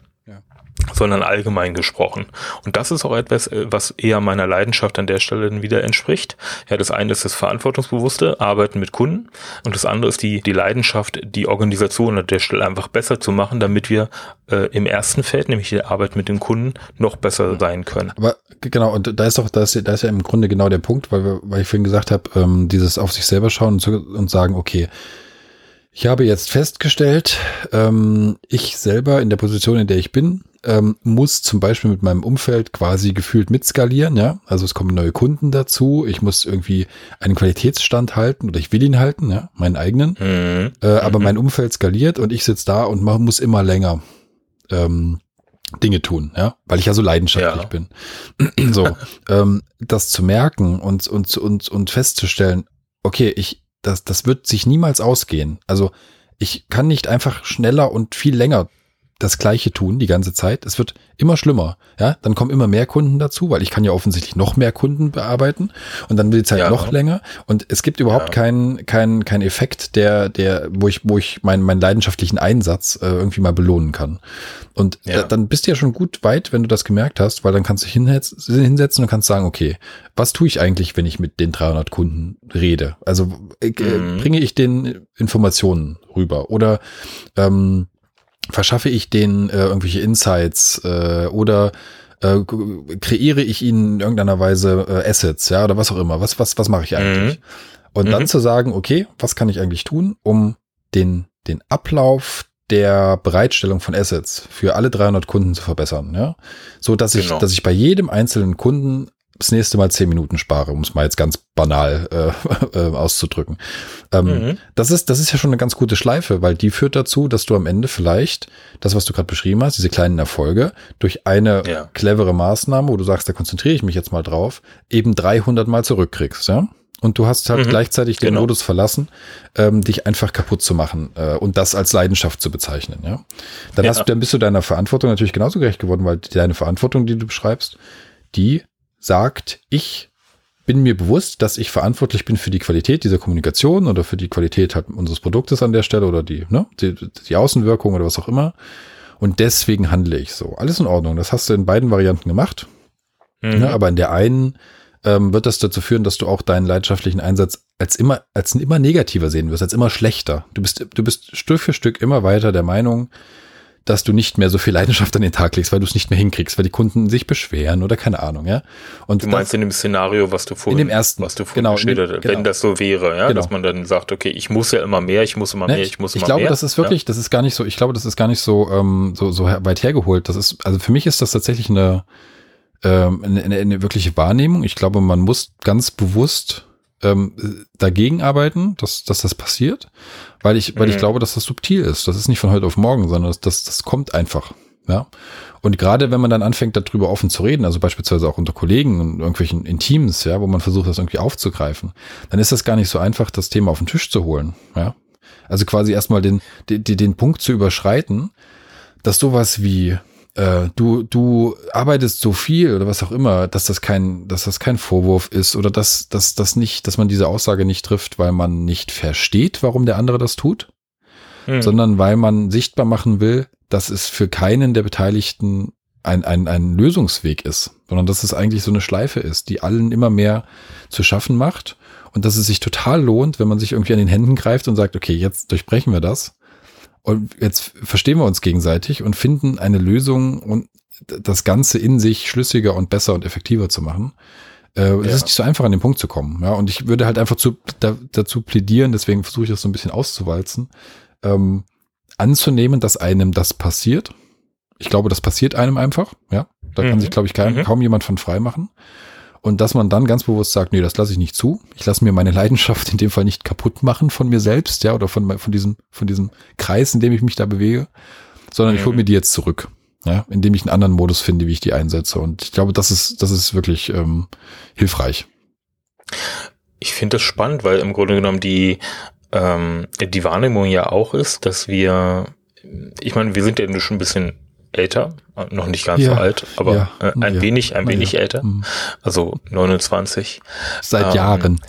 sondern allgemein gesprochen. Und das ist auch etwas, äh, was eher meiner Leidenschaft an der Stelle wieder entspricht. Ja, das eine ist das verantwortungsbewusste Arbeiten mit Kunden und das andere ist die, die Leidenschaft, die Organisation an der Stelle einfach besser zu machen, damit wir äh, im ersten Feld, nämlich die Arbeit mit den Kunden, noch besser sein können. Aber genau, und da ist doch, da ist, da ist ja im Grunde genau der Punkt, weil, wir, weil ich vorhin gesagt habe, ähm, dieses auf sich selber schauen und, zu, und sagen, okay, ich habe jetzt festgestellt, ähm, ich selber in der Position, in der ich bin, ähm, muss zum Beispiel mit meinem Umfeld quasi gefühlt mitskalieren, ja. Also es kommen neue Kunden dazu, ich muss irgendwie einen Qualitätsstand halten oder ich will ihn halten, ja, meinen eigenen. Mhm. Äh, aber mhm. mein Umfeld skaliert und ich sitze da und mach, muss immer länger ähm, Dinge tun, ja, weil ich ja so leidenschaftlich ja. bin. so, ähm, das zu merken und, und, und, und festzustellen, okay, ich, das, das wird sich niemals ausgehen. Also ich kann nicht einfach schneller und viel länger das Gleiche tun die ganze Zeit. Es wird immer schlimmer. Ja, dann kommen immer mehr Kunden dazu, weil ich kann ja offensichtlich noch mehr Kunden bearbeiten und dann wird die Zeit ja. noch länger. Und es gibt überhaupt ja. keinen keinen keinen Effekt, der der wo ich wo ich meinen meinen leidenschaftlichen Einsatz äh, irgendwie mal belohnen kann. Und ja. da, dann bist du ja schon gut weit, wenn du das gemerkt hast, weil dann kannst du hinsetzen und kannst sagen, okay, was tue ich eigentlich, wenn ich mit den 300 Kunden rede? Also äh, mhm. bringe ich den Informationen rüber oder ähm, verschaffe ich denen äh, irgendwelche Insights äh, oder äh, kreiere ich ihnen in irgendeiner Weise äh, Assets, ja, oder was auch immer. Was, was, was mache ich eigentlich? Mhm. Und mhm. dann zu sagen, okay, was kann ich eigentlich tun, um den, den Ablauf der Bereitstellung von Assets für alle 300 Kunden zu verbessern, ja, so dass genau. ich, dass ich bei jedem einzelnen Kunden das nächste Mal zehn Minuten spare, um es mal jetzt ganz banal äh, äh, auszudrücken. Ähm, mhm. das, ist, das ist ja schon eine ganz gute Schleife, weil die führt dazu, dass du am Ende vielleicht das, was du gerade beschrieben hast, diese kleinen Erfolge, durch eine ja. clevere Maßnahme, wo du sagst, da konzentriere ich mich jetzt mal drauf, eben 300 Mal zurückkriegst, ja? Und du hast halt mhm. gleichzeitig den genau. Modus verlassen, ähm, dich einfach kaputt zu machen äh, und das als Leidenschaft zu bezeichnen. Ja, dann ja. hast du, dann bist du deiner Verantwortung natürlich genauso gerecht geworden, weil deine Verantwortung, die du beschreibst, die sagt, ich bin mir bewusst, dass ich verantwortlich bin für die Qualität dieser Kommunikation oder für die Qualität halt unseres Produktes an der Stelle oder die, ne, die, die Außenwirkung oder was auch immer. Und deswegen handle ich so. Alles in Ordnung. Das hast du in beiden Varianten gemacht. Mhm. Ne, aber in der einen ähm, wird das dazu führen, dass du auch deinen leidenschaftlichen Einsatz als immer, als immer negativer sehen wirst, als immer schlechter. Du bist, du bist Stück für Stück immer weiter der Meinung, dass du nicht mehr so viel Leidenschaft an den Tag legst, weil du es nicht mehr hinkriegst, weil die Kunden sich beschweren oder keine Ahnung, ja. Und du meinst das, in dem Szenario, was du vorhin, in dem ersten, was du vorhin genau, geschildert hast, genau. wenn das so wäre, ja, genau. dass man dann sagt, okay, ich muss ja immer mehr, ich muss immer ne, mehr, ich muss immer ich glaube, mehr. das ist wirklich, ja? das ist gar nicht so, ich glaube, das ist gar nicht so, ähm, so, so weit hergeholt. Das ist, also für mich ist das tatsächlich eine, ähm, eine, eine, eine wirkliche Wahrnehmung. Ich glaube, man muss ganz bewusst ähm, dagegen arbeiten, dass, dass das passiert, weil ich, weil mhm. ich glaube, dass das subtil ist. Das ist nicht von heute auf morgen, sondern das, das, das kommt einfach. Ja. Und gerade wenn man dann anfängt, darüber offen zu reden, also beispielsweise auch unter Kollegen und irgendwelchen in Teams, ja, wo man versucht, das irgendwie aufzugreifen, dann ist das gar nicht so einfach, das Thema auf den Tisch zu holen. Ja. Also quasi erstmal den, den, den Punkt zu überschreiten, dass sowas wie äh, du, du arbeitest so viel oder was auch immer, dass das kein, dass das kein Vorwurf ist oder dass, dass das nicht, dass man diese Aussage nicht trifft, weil man nicht versteht, warum der andere das tut, hm. sondern weil man sichtbar machen will, dass es für keinen der Beteiligten ein, ein, ein Lösungsweg ist, sondern dass es eigentlich so eine Schleife ist, die allen immer mehr zu schaffen macht und dass es sich total lohnt, wenn man sich irgendwie an den Händen greift und sagt, okay, jetzt durchbrechen wir das und jetzt verstehen wir uns gegenseitig und finden eine Lösung und das Ganze in sich schlüssiger und besser und effektiver zu machen. Äh, ja. Es ist nicht so einfach, an den Punkt zu kommen. Ja, und ich würde halt einfach zu, da, dazu plädieren, deswegen versuche ich das so ein bisschen auszuwalzen, ähm, anzunehmen, dass einem das passiert ich glaube, das passiert einem einfach. Ja, da mhm. kann sich, glaube ich, kein, mhm. kaum jemand von frei machen. Und dass man dann ganz bewusst sagt, nee, das lasse ich nicht zu. Ich lasse mir meine Leidenschaft in dem Fall nicht kaputt machen von mir selbst, ja, oder von, von diesem, von diesem Kreis, in dem ich mich da bewege, sondern mhm. ich hole mir die jetzt zurück. Ja, indem ich einen anderen Modus finde, wie ich die einsetze. Und ich glaube, das ist, das ist wirklich ähm, hilfreich. Ich finde das spannend, weil im Grunde genommen die, ähm, die Wahrnehmung ja auch ist, dass wir, ich meine, wir sind ja schon ein bisschen älter, noch nicht ganz ja, so alt, aber ja, äh, ein ja, wenig, ein wenig älter, mhm. also 29. Seit ähm, Jahren.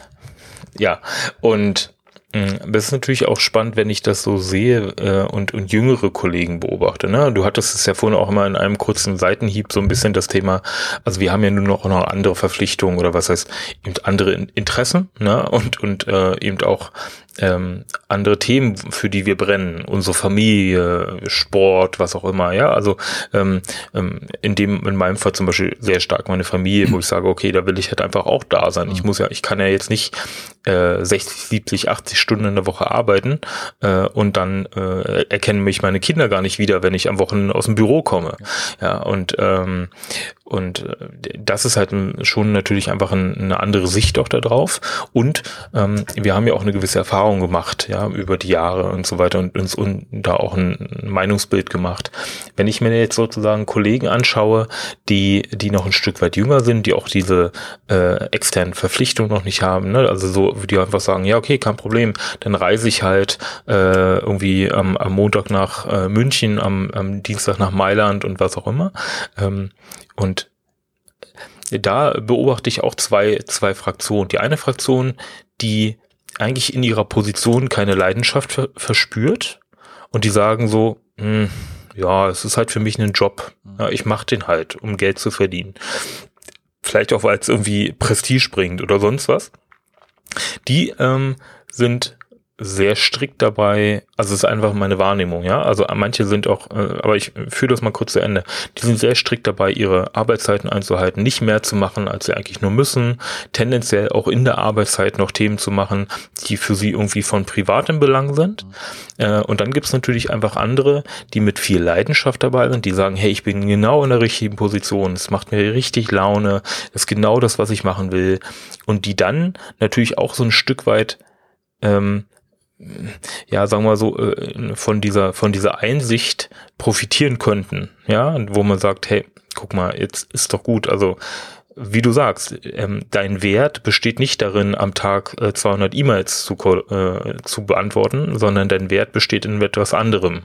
Ja, und Mm, das ist natürlich auch spannend, wenn ich das so sehe äh, und, und jüngere Kollegen beobachte. Ne? Du hattest es ja vorhin auch immer in einem kurzen Seitenhieb so ein bisschen das Thema, also wir haben ja nur noch, noch andere Verpflichtungen oder was heißt eben andere Interessen ne? und, und äh, eben auch ähm, andere Themen, für die wir brennen, unsere Familie, Sport, was auch immer, ja, also ähm, ähm, in dem, in meinem Fall zum Beispiel sehr stark meine Familie, wo ich sage, okay, da will ich halt einfach auch da sein. Ich muss ja, ich kann ja jetzt nicht äh, 60, 70, 80 Stunden in der Woche arbeiten äh, und dann äh, erkennen mich meine Kinder gar nicht wieder, wenn ich am Wochenende aus dem Büro komme. Ja, und ähm, und äh, das ist halt schon natürlich einfach ein, eine andere Sicht auch da drauf. Und ähm, wir haben ja auch eine gewisse Erfahrung gemacht, ja, über die Jahre und so weiter und uns und da auch ein Meinungsbild gemacht. Wenn ich mir jetzt sozusagen Kollegen anschaue, die, die noch ein Stück weit jünger sind, die auch diese äh, externen Verpflichtungen noch nicht haben, ne? also so, die einfach sagen, ja, okay, kein Problem, dann reise ich halt äh, irgendwie am, am Montag nach äh, München, am, am Dienstag nach Mailand und was auch immer. Ähm, und da beobachte ich auch zwei, zwei Fraktionen. Die eine Fraktion, die eigentlich in ihrer Position keine Leidenschaft ver verspürt und die sagen so, hm, ja, es ist halt für mich ein Job. Ja, ich mache den halt, um Geld zu verdienen. Vielleicht auch, weil es irgendwie Prestige bringt oder sonst was. Die ähm, sind sehr strikt dabei, also es ist einfach meine Wahrnehmung, ja. Also manche sind auch, äh, aber ich führe das mal kurz zu Ende. Die sind sehr strikt dabei, ihre Arbeitszeiten einzuhalten, nicht mehr zu machen, als sie eigentlich nur müssen, tendenziell auch in der Arbeitszeit noch Themen zu machen, die für sie irgendwie von privatem Belang sind. Äh, und dann gibt's natürlich einfach andere, die mit viel Leidenschaft dabei sind, die sagen, hey, ich bin genau in der richtigen Position, es macht mir richtig Laune, das ist genau das, was ich machen will. Und die dann natürlich auch so ein Stück weit ähm, ja, sagen wir so, äh, von dieser, von dieser Einsicht profitieren könnten, ja, wo man sagt, hey, guck mal, jetzt ist doch gut, also wie du sagst, ähm, dein Wert besteht nicht darin, am Tag äh, 200 E-Mails zu, äh, zu beantworten, sondern dein Wert besteht in etwas anderem.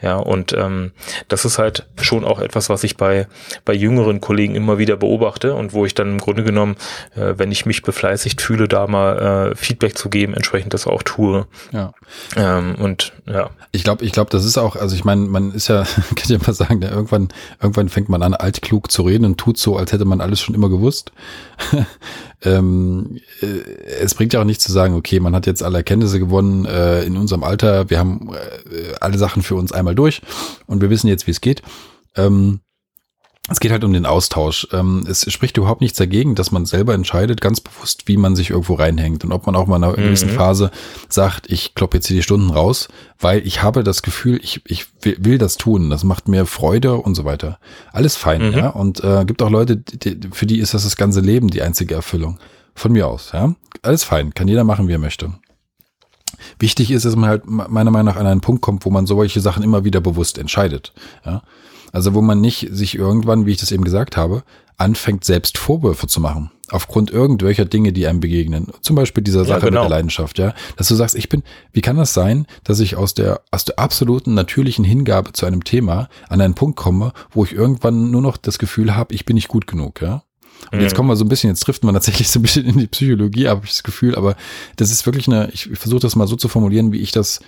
Ja, und ähm, das ist halt schon auch etwas, was ich bei, bei jüngeren Kollegen immer wieder beobachte und wo ich dann im Grunde genommen, äh, wenn ich mich befleißigt fühle, da mal äh, Feedback zu geben, entsprechend das auch tue. Ja. Ähm, und ja. Ich glaube, ich glaube, das ist auch, also ich meine, man ist ja, kann ich ja mal sagen, ja, irgendwann, irgendwann fängt man an, altklug zu reden und tut so, als hätte man alles schon immer gewusst. ähm, äh, es bringt ja auch nichts zu sagen, okay, man hat jetzt alle Erkenntnisse gewonnen äh, in unserem Alter, wir haben äh, alle Sachen für uns einmal durch und wir wissen jetzt, wie es geht. Ähm, es geht halt um den Austausch. Ähm, es spricht überhaupt nichts dagegen, dass man selber entscheidet, ganz bewusst, wie man sich irgendwo reinhängt und ob man auch mal in einer mhm. gewissen Phase sagt, ich kloppe jetzt hier die Stunden raus, weil ich habe das Gefühl, ich, ich will, das tun, das macht mir Freude und so weiter. Alles fein, mhm. ja. Und äh, gibt auch Leute, die, für die ist das das ganze Leben die einzige Erfüllung. Von mir aus, ja. Alles fein, kann jeder machen, wie er möchte. Wichtig ist, dass man halt meiner Meinung nach an einen Punkt kommt, wo man solche Sachen immer wieder bewusst entscheidet. Ja? Also wo man nicht sich irgendwann, wie ich das eben gesagt habe, anfängt selbst Vorwürfe zu machen. Aufgrund irgendwelcher Dinge, die einem begegnen. Zum Beispiel dieser Sache ja, genau. mit der Leidenschaft, ja. Dass du sagst, ich bin, wie kann das sein, dass ich aus der, aus der absoluten natürlichen Hingabe zu einem Thema an einen Punkt komme, wo ich irgendwann nur noch das Gefühl habe, ich bin nicht gut genug, ja. Und jetzt mhm. kommen wir so ein bisschen, jetzt trifft man tatsächlich so ein bisschen in die Psychologie, habe ich das Gefühl, aber das ist wirklich eine, ich versuche das mal so zu formulieren, wie ich das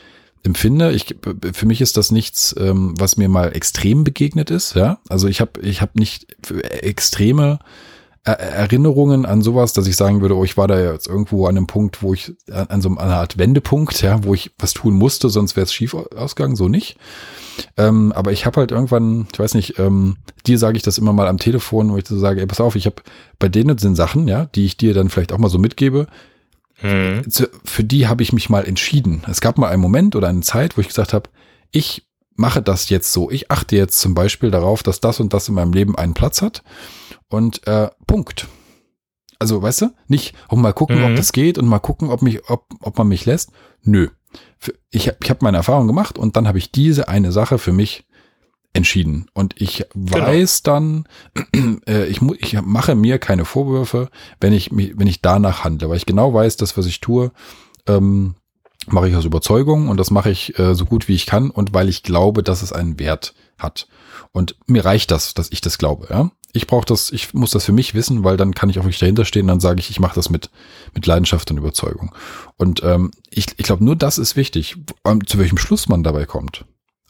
empfinde. Ich, für mich ist das nichts, ähm, was mir mal extrem begegnet ist. Ja, also ich habe ich habe nicht extreme Erinnerungen an sowas, dass ich sagen würde, oh, ich war da jetzt irgendwo an einem Punkt, wo ich an so einer Art Wendepunkt, ja, wo ich was tun musste, sonst wäre es schief ausgegangen, so nicht. Ähm, aber ich habe halt irgendwann, ich weiß nicht, ähm, dir sage ich das immer mal am Telefon, wo ich so sage, ey, pass auf, ich habe bei denen sind Sachen, ja, die ich dir dann vielleicht auch mal so mitgebe. Hm. Für die habe ich mich mal entschieden. Es gab mal einen Moment oder eine Zeit, wo ich gesagt habe, ich mache das jetzt so. Ich achte jetzt zum Beispiel darauf, dass das und das in meinem Leben einen Platz hat. Und äh, Punkt. Also, weißt du, nicht, um mal gucken, mhm. ob das geht und mal gucken, ob mich, ob, ob man mich lässt. Nö. Ich, ich habe meine Erfahrung gemacht und dann habe ich diese eine Sache für mich entschieden. Und ich genau. weiß genau. dann, äh, ich, ich mache mir keine Vorwürfe, wenn ich, wenn ich danach handle, weil ich genau weiß, das, was ich tue, ähm, mache ich aus Überzeugung und das mache ich äh, so gut wie ich kann und weil ich glaube, dass es einen Wert hat. Und mir reicht das, dass ich das glaube. Ja? Ich brauche das, ich muss das für mich wissen, weil dann kann ich auch wirklich dahinter stehen. Dann sage ich, ich mache das mit mit Leidenschaft und Überzeugung. Und ähm, ich, ich glaube, nur das ist wichtig, ähm, zu welchem Schluss man dabei kommt.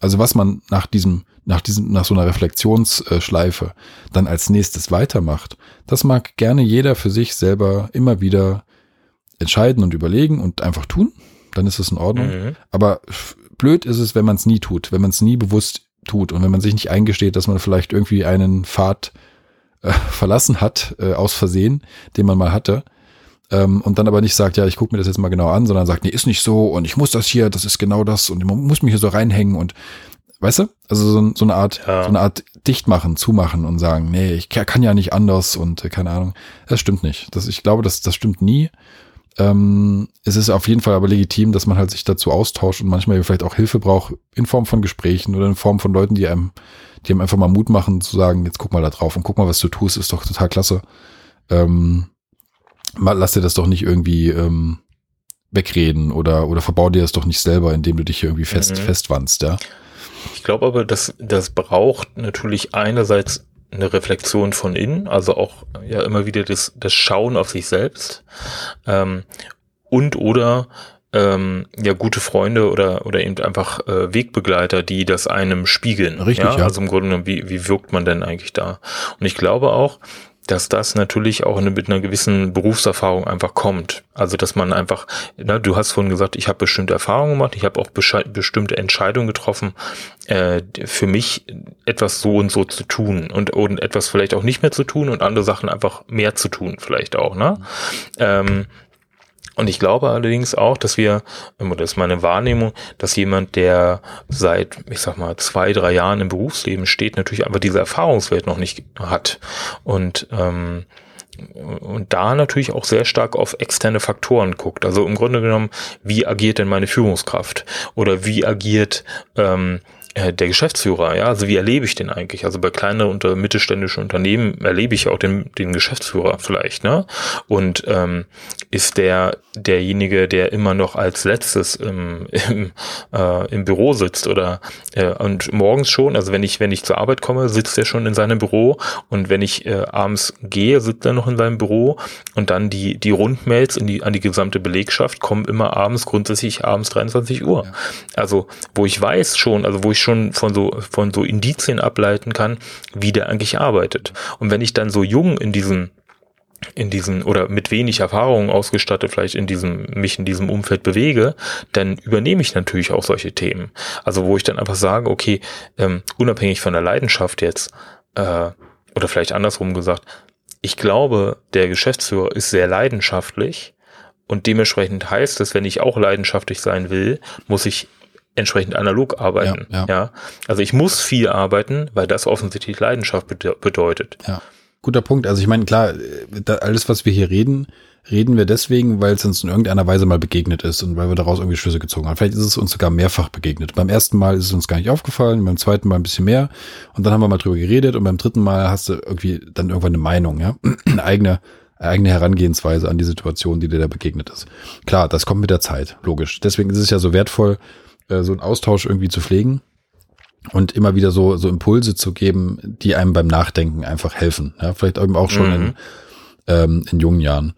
Also was man nach diesem, nach diesem, nach so einer Reflexionsschleife dann als nächstes weitermacht, das mag gerne jeder für sich selber immer wieder entscheiden und überlegen und einfach tun dann ist es in Ordnung. Mhm. Aber blöd ist es, wenn man es nie tut, wenn man es nie bewusst tut und wenn man sich nicht eingesteht, dass man vielleicht irgendwie einen Pfad äh, verlassen hat, äh, aus Versehen, den man mal hatte. Ähm, und dann aber nicht sagt, ja, ich gucke mir das jetzt mal genau an, sondern sagt, nee, ist nicht so und ich muss das hier, das ist genau das und man muss mich hier so reinhängen und weißt du? Also so, so eine Art, ja. so eine Art dichtmachen, zumachen und sagen, nee, ich kann ja nicht anders und äh, keine Ahnung. Das stimmt nicht. Das, ich glaube, das, das stimmt nie. Ähm, es ist auf jeden Fall aber legitim, dass man halt sich dazu austauscht und manchmal vielleicht auch Hilfe braucht in Form von Gesprächen oder in Form von Leuten, die einem, die einem einfach mal Mut machen, zu sagen, jetzt guck mal da drauf und guck mal, was du tust, ist doch total klasse. Ähm, lass dir das doch nicht irgendwie ähm, wegreden oder, oder verbau dir das doch nicht selber, indem du dich hier irgendwie fest, mhm. festwandst, ja. Ich glaube aber, dass das braucht natürlich einerseits eine Reflexion von innen, also auch ja immer wieder das, das Schauen auf sich selbst ähm, und oder ähm, ja gute Freunde oder oder eben einfach äh, Wegbegleiter, die das einem spiegeln. Richtig, ja? ja. Also im Grunde genommen, wie, wie wirkt man denn eigentlich da? Und ich glaube auch, dass das natürlich auch mit einer gewissen Berufserfahrung einfach kommt. Also dass man einfach, ne, du hast vorhin gesagt, ich habe bestimmte Erfahrungen gemacht, ich habe auch bestimmte Entscheidungen getroffen, äh, für mich etwas so und so zu tun und, und etwas vielleicht auch nicht mehr zu tun und andere Sachen einfach mehr zu tun, vielleicht auch. Ne? Mhm. Ähm, und ich glaube allerdings auch, dass wir, das ist meine Wahrnehmung, dass jemand, der seit, ich sag mal, zwei, drei Jahren im Berufsleben steht, natürlich einfach diese Erfahrungswelt noch nicht hat. Und ähm, und da natürlich auch sehr stark auf externe Faktoren guckt. Also im Grunde genommen, wie agiert denn meine Führungskraft? Oder wie agiert ähm, äh, der Geschäftsführer, ja, also wie erlebe ich den eigentlich? Also bei kleinen und mittelständischen Unternehmen erlebe ich auch den, den Geschäftsführer vielleicht, ne? Und ähm, ist der derjenige, der immer noch als letztes im, im, äh, im Büro sitzt oder äh, und morgens schon, also wenn ich wenn ich zur Arbeit komme, sitzt er schon in seinem Büro und wenn ich äh, abends gehe, sitzt er noch in seinem Büro und dann die die Rundmails in die an die gesamte Belegschaft kommen immer abends grundsätzlich abends 23 Uhr. Also wo ich weiß schon, also wo ich schon von so, von so Indizien ableiten kann, wie der eigentlich arbeitet. Und wenn ich dann so jung in diesem in diesen oder mit wenig Erfahrung ausgestattet vielleicht in diesem mich in diesem Umfeld bewege, dann übernehme ich natürlich auch solche Themen. Also wo ich dann einfach sage, okay, ähm, unabhängig von der Leidenschaft jetzt äh, oder vielleicht andersrum gesagt, ich glaube, der Geschäftsführer ist sehr leidenschaftlich und dementsprechend heißt es, wenn ich auch leidenschaftlich sein will, muss ich entsprechend analog arbeiten. Ja, ja. ja, Also ich muss viel arbeiten, weil das offensichtlich Leidenschaft bedeutet. Ja. Guter Punkt. Also ich meine, klar, da, alles, was wir hier reden, reden wir deswegen, weil es uns in irgendeiner Weise mal begegnet ist und weil wir daraus irgendwie Schlüsse gezogen haben. Vielleicht ist es uns sogar mehrfach begegnet. Beim ersten Mal ist es uns gar nicht aufgefallen, beim zweiten Mal ein bisschen mehr und dann haben wir mal drüber geredet und beim dritten Mal hast du irgendwie dann irgendwann eine Meinung, ja, eine eigene eigene Herangehensweise an die Situation, die dir da begegnet ist. Klar, das kommt mit der Zeit, logisch. Deswegen ist es ja so wertvoll, äh, so einen Austausch irgendwie zu pflegen und immer wieder so, so Impulse zu geben, die einem beim Nachdenken einfach helfen. Ja, vielleicht eben auch schon mhm. in, ähm, in jungen Jahren.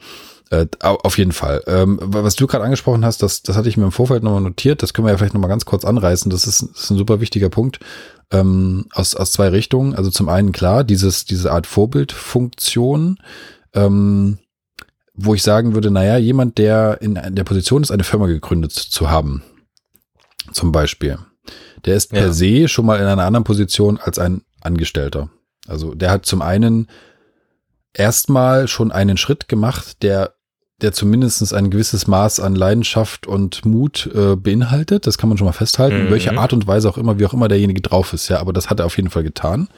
Äh, auf jeden Fall. Ähm, was du gerade angesprochen hast, das, das hatte ich mir im Vorfeld nochmal notiert, das können wir ja vielleicht nochmal ganz kurz anreißen. Das ist, das ist ein super wichtiger Punkt ähm, aus, aus zwei Richtungen. Also zum einen klar, dieses, diese Art Vorbildfunktion, ähm, wo ich sagen würde, naja, jemand, der in der Position ist, eine Firma gegründet zu haben, zum Beispiel, der ist ja. per se schon mal in einer anderen Position als ein Angestellter. Also der hat zum einen erstmal schon einen Schritt gemacht, der der zumindest ein gewisses Maß an Leidenschaft und Mut äh, beinhaltet. Das kann man schon mal festhalten. Mhm. welche Art und Weise auch immer, wie auch immer derjenige drauf ist, ja, aber das hat er auf jeden Fall getan.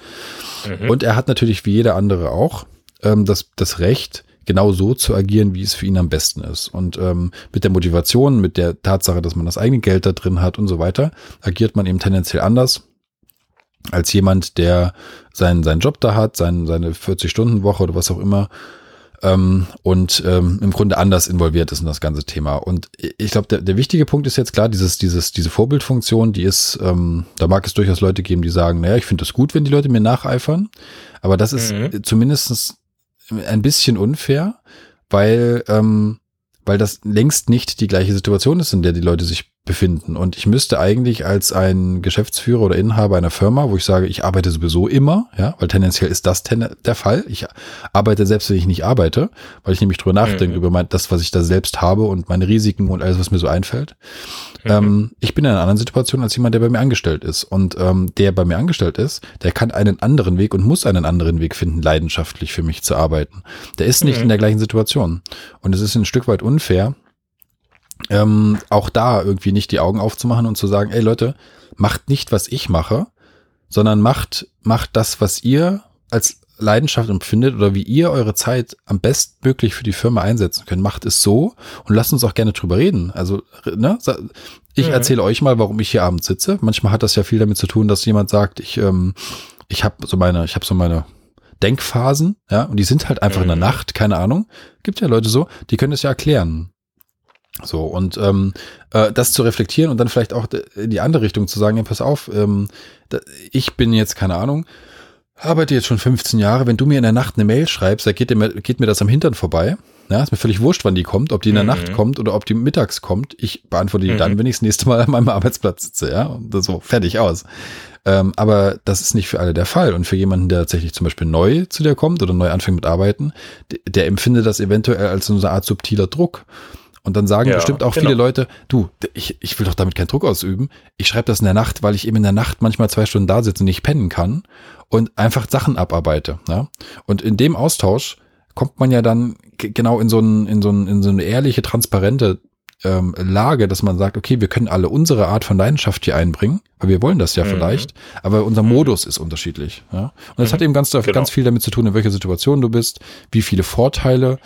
Mhm. Und er hat natürlich wie jeder andere auch ähm, das, das Recht, genau so zu agieren, wie es für ihn am besten ist. Und ähm, mit der Motivation, mit der Tatsache, dass man das eigene Geld da drin hat und so weiter, agiert man eben tendenziell anders als jemand, der seinen, seinen Job da hat, sein, seine 40-Stunden-Woche oder was auch immer ähm, und ähm, im Grunde anders involviert ist in das ganze Thema. Und ich glaube, der, der wichtige Punkt ist jetzt klar, dieses, dieses, diese Vorbildfunktion, die ist, ähm, da mag es durchaus Leute geben, die sagen, naja, ich finde es gut, wenn die Leute mir nacheifern, aber das ist mhm. Ein bisschen unfair, weil, ähm, weil das längst nicht die gleiche Situation ist, in der die Leute sich befinden. Und ich müsste eigentlich als ein Geschäftsführer oder Inhaber einer Firma, wo ich sage, ich arbeite sowieso immer, ja, weil tendenziell ist das ten der Fall. Ich arbeite selbst, wenn ich nicht arbeite, weil ich nämlich drüber nachdenke mhm. über mein, das, was ich da selbst habe und meine Risiken und alles, was mir so einfällt. Mhm. Ähm, ich bin in einer anderen Situation als jemand, der bei mir angestellt ist. Und ähm, der bei mir angestellt ist, der kann einen anderen Weg und muss einen anderen Weg finden, leidenschaftlich für mich zu arbeiten. Der ist nicht mhm. in der gleichen Situation. Und es ist ein Stück weit unfair, ähm, auch da irgendwie nicht die Augen aufzumachen und zu sagen, ey Leute, macht nicht, was ich mache, sondern macht, macht das, was ihr als Leidenschaft empfindet oder wie ihr eure Zeit am bestmöglich für die Firma einsetzen könnt. Macht es so und lasst uns auch gerne drüber reden. Also, ne, ich mhm. erzähle euch mal, warum ich hier abends sitze. Manchmal hat das ja viel damit zu tun, dass jemand sagt, ich, ähm, ich habe so meine, ich habe so meine Denkphasen, ja, und die sind halt einfach in der mhm. Nacht, keine Ahnung. Gibt ja Leute so, die können es ja erklären. So, und ähm, äh, das zu reflektieren und dann vielleicht auch in die andere Richtung zu sagen, ja, pass auf, ähm, da, ich bin jetzt, keine Ahnung, arbeite jetzt schon 15 Jahre, wenn du mir in der Nacht eine Mail schreibst, da geht, mir, geht mir das am Hintern vorbei. Ja, ist mir völlig wurscht, wann die kommt, ob die in der mhm. Nacht kommt oder ob die mittags kommt. Ich beantworte die mhm. dann, wenn ich das nächste Mal an meinem Arbeitsplatz sitze, ja. Und so, fertig aus. Ähm, aber das ist nicht für alle der Fall. Und für jemanden, der tatsächlich zum Beispiel neu zu dir kommt oder neu anfängt mit Arbeiten, der, der empfindet das eventuell als so eine Art subtiler Druck. Und dann sagen ja, bestimmt auch genau. viele Leute, du, ich, ich will doch damit keinen Druck ausüben. Ich schreibe das in der Nacht, weil ich eben in der Nacht manchmal zwei Stunden da sitze und nicht pennen kann und einfach Sachen abarbeite. Ja? Und in dem Austausch kommt man ja dann genau in so, ein, in so, ein, in so eine ehrliche, transparente ähm, Lage, dass man sagt, okay, wir können alle unsere Art von Leidenschaft hier einbringen, weil wir wollen das ja mhm. vielleicht, aber unser mhm. Modus ist unterschiedlich. Ja? Und das mhm. hat eben ganz, genau. ganz viel damit zu tun, in welcher Situation du bist, wie viele Vorteile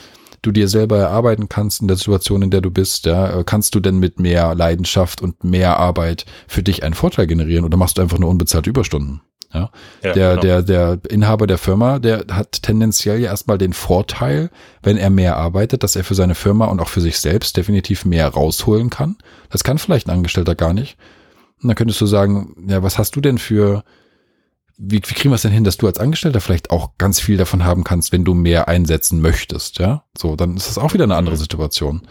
du dir selber erarbeiten kannst in der Situation, in der du bist, ja, äh, kannst du denn mit mehr Leidenschaft und mehr Arbeit für dich einen Vorteil generieren oder machst du einfach nur unbezahlte Überstunden? Ja, ja der, genau. der, der Inhaber der Firma, der hat tendenziell ja erstmal den Vorteil, wenn er mehr arbeitet, dass er für seine Firma und auch für sich selbst definitiv mehr rausholen kann. Das kann vielleicht ein Angestellter gar nicht. Und dann könntest du sagen, ja, was hast du denn für, wie, wie kriegen wir es denn hin, dass du als Angestellter vielleicht auch ganz viel davon haben kannst, wenn du mehr einsetzen möchtest, ja? So, dann ist das auch wieder eine andere mhm. Situation.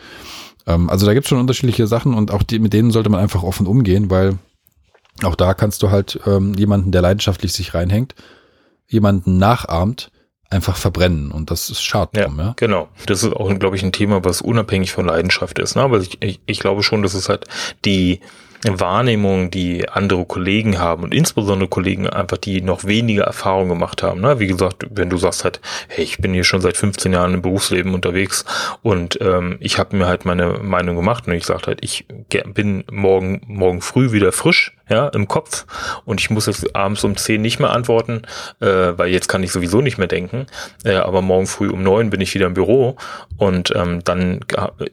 Ähm, also da gibt es schon unterschiedliche Sachen und auch die, mit denen sollte man einfach offen umgehen, weil auch da kannst du halt ähm, jemanden, der leidenschaftlich sich reinhängt, jemanden nachahmt, einfach verbrennen und das ist schade ja, ja, Genau. Das ist auch, glaube ich, ein Thema, was unabhängig von Leidenschaft ist. Ne? Aber ich, ich, ich glaube schon, dass es halt die Wahrnehmung, die andere Kollegen haben und insbesondere Kollegen einfach, die noch weniger Erfahrung gemacht haben. Ne? Wie gesagt, wenn du sagst halt, hey, ich bin hier schon seit 15 Jahren im Berufsleben unterwegs und ähm, ich habe mir halt meine Meinung gemacht und ich sage halt, ich bin morgen morgen früh wieder frisch ja, im Kopf und ich muss jetzt abends um zehn nicht mehr antworten, äh, weil jetzt kann ich sowieso nicht mehr denken, äh, aber morgen früh um neun bin ich wieder im Büro und ähm, dann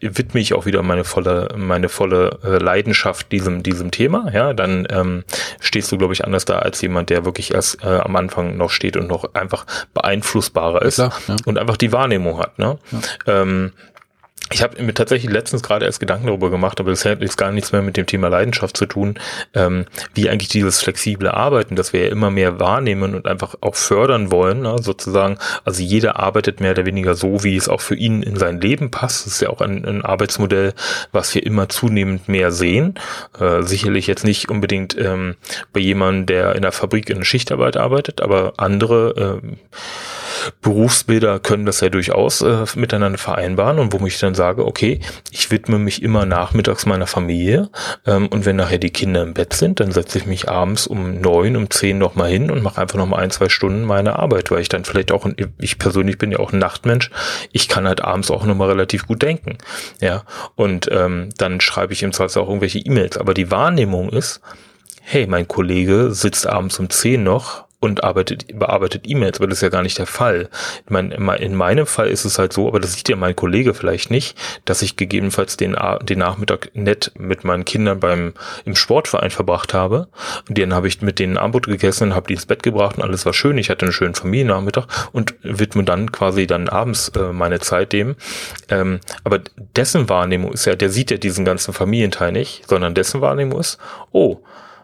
widme ich auch wieder meine volle, meine volle äh, Leidenschaft diesem, diesem Thema, ja, dann ähm, stehst du, glaube ich, anders da als jemand, der wirklich erst äh, am Anfang noch steht und noch einfach beeinflussbarer ist ja, klar, ja. und einfach die Wahrnehmung hat, ne? Ja. Ähm, ich habe mir tatsächlich letztens gerade erst Gedanken darüber gemacht, aber das hat jetzt gar nichts mehr mit dem Thema Leidenschaft zu tun, ähm, wie eigentlich dieses flexible Arbeiten, das wir ja immer mehr wahrnehmen und einfach auch fördern wollen, ne, sozusagen. Also jeder arbeitet mehr oder weniger so, wie es auch für ihn in sein Leben passt. Das ist ja auch ein, ein Arbeitsmodell, was wir immer zunehmend mehr sehen. Äh, sicherlich jetzt nicht unbedingt ähm, bei jemandem, der in der Fabrik in Schichtarbeit arbeitet, aber andere äh, Berufsbilder können das ja durchaus äh, miteinander vereinbaren und wo ich dann sage, okay, ich widme mich immer nachmittags meiner Familie ähm, und wenn nachher die Kinder im Bett sind, dann setze ich mich abends um neun, um zehn nochmal hin und mache einfach nochmal ein, zwei Stunden meine Arbeit, weil ich dann vielleicht auch, ich persönlich bin ja auch ein Nachtmensch, ich kann halt abends auch nochmal relativ gut denken. Ja, und ähm, dann schreibe ich im Zweifel auch irgendwelche E-Mails. Aber die Wahrnehmung ist, hey, mein Kollege sitzt abends um zehn noch und arbeitet, bearbeitet E-Mails, aber das ist ja gar nicht der Fall. Ich meine, in meinem Fall ist es halt so, aber das sieht ja mein Kollege vielleicht nicht, dass ich gegebenenfalls den, den Nachmittag nett mit meinen Kindern beim im Sportverein verbracht habe. Und dann habe ich mit denen Armut gegessen, habe die ins Bett gebracht und alles war schön. Ich hatte einen schönen Familiennachmittag und widme dann quasi dann abends äh, meine Zeit dem. Ähm, aber dessen Wahrnehmung ist ja, der sieht ja diesen ganzen Familienteil nicht, sondern dessen Wahrnehmung ist, oh,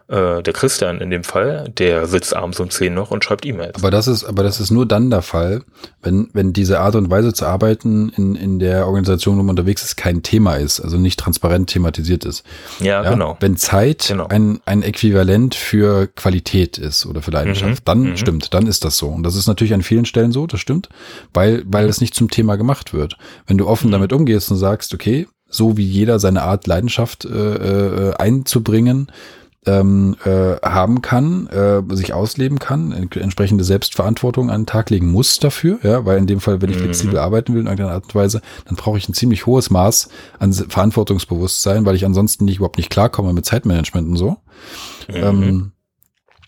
äh, der Christian in dem Fall, der sitzt abends um 10 noch und schreibt E-Mails. Aber das ist, aber das ist nur dann der Fall, wenn, wenn diese Art und Weise zu arbeiten in, in der Organisation, wo man unterwegs ist, kein Thema ist, also nicht transparent thematisiert ist. Ja, ja? genau. Wenn Zeit genau. ein, ein Äquivalent für Qualität ist oder für Leidenschaft, mhm. dann mhm. stimmt, dann ist das so. Und das ist natürlich an vielen Stellen so, das stimmt, weil, weil es nicht zum Thema gemacht wird. Wenn du offen mhm. damit umgehst und sagst, okay, so wie jeder seine Art Leidenschaft äh, äh, einzubringen, ähm, äh, haben kann, äh, sich ausleben kann, entsprechende Selbstverantwortung an den Tag legen muss dafür, ja, weil in dem Fall, wenn ich mhm. flexibel arbeiten will in irgendeiner Art und Weise, dann brauche ich ein ziemlich hohes Maß an Verantwortungsbewusstsein, weil ich ansonsten nicht überhaupt nicht klarkomme mit Zeitmanagement und so. Mhm. Ähm,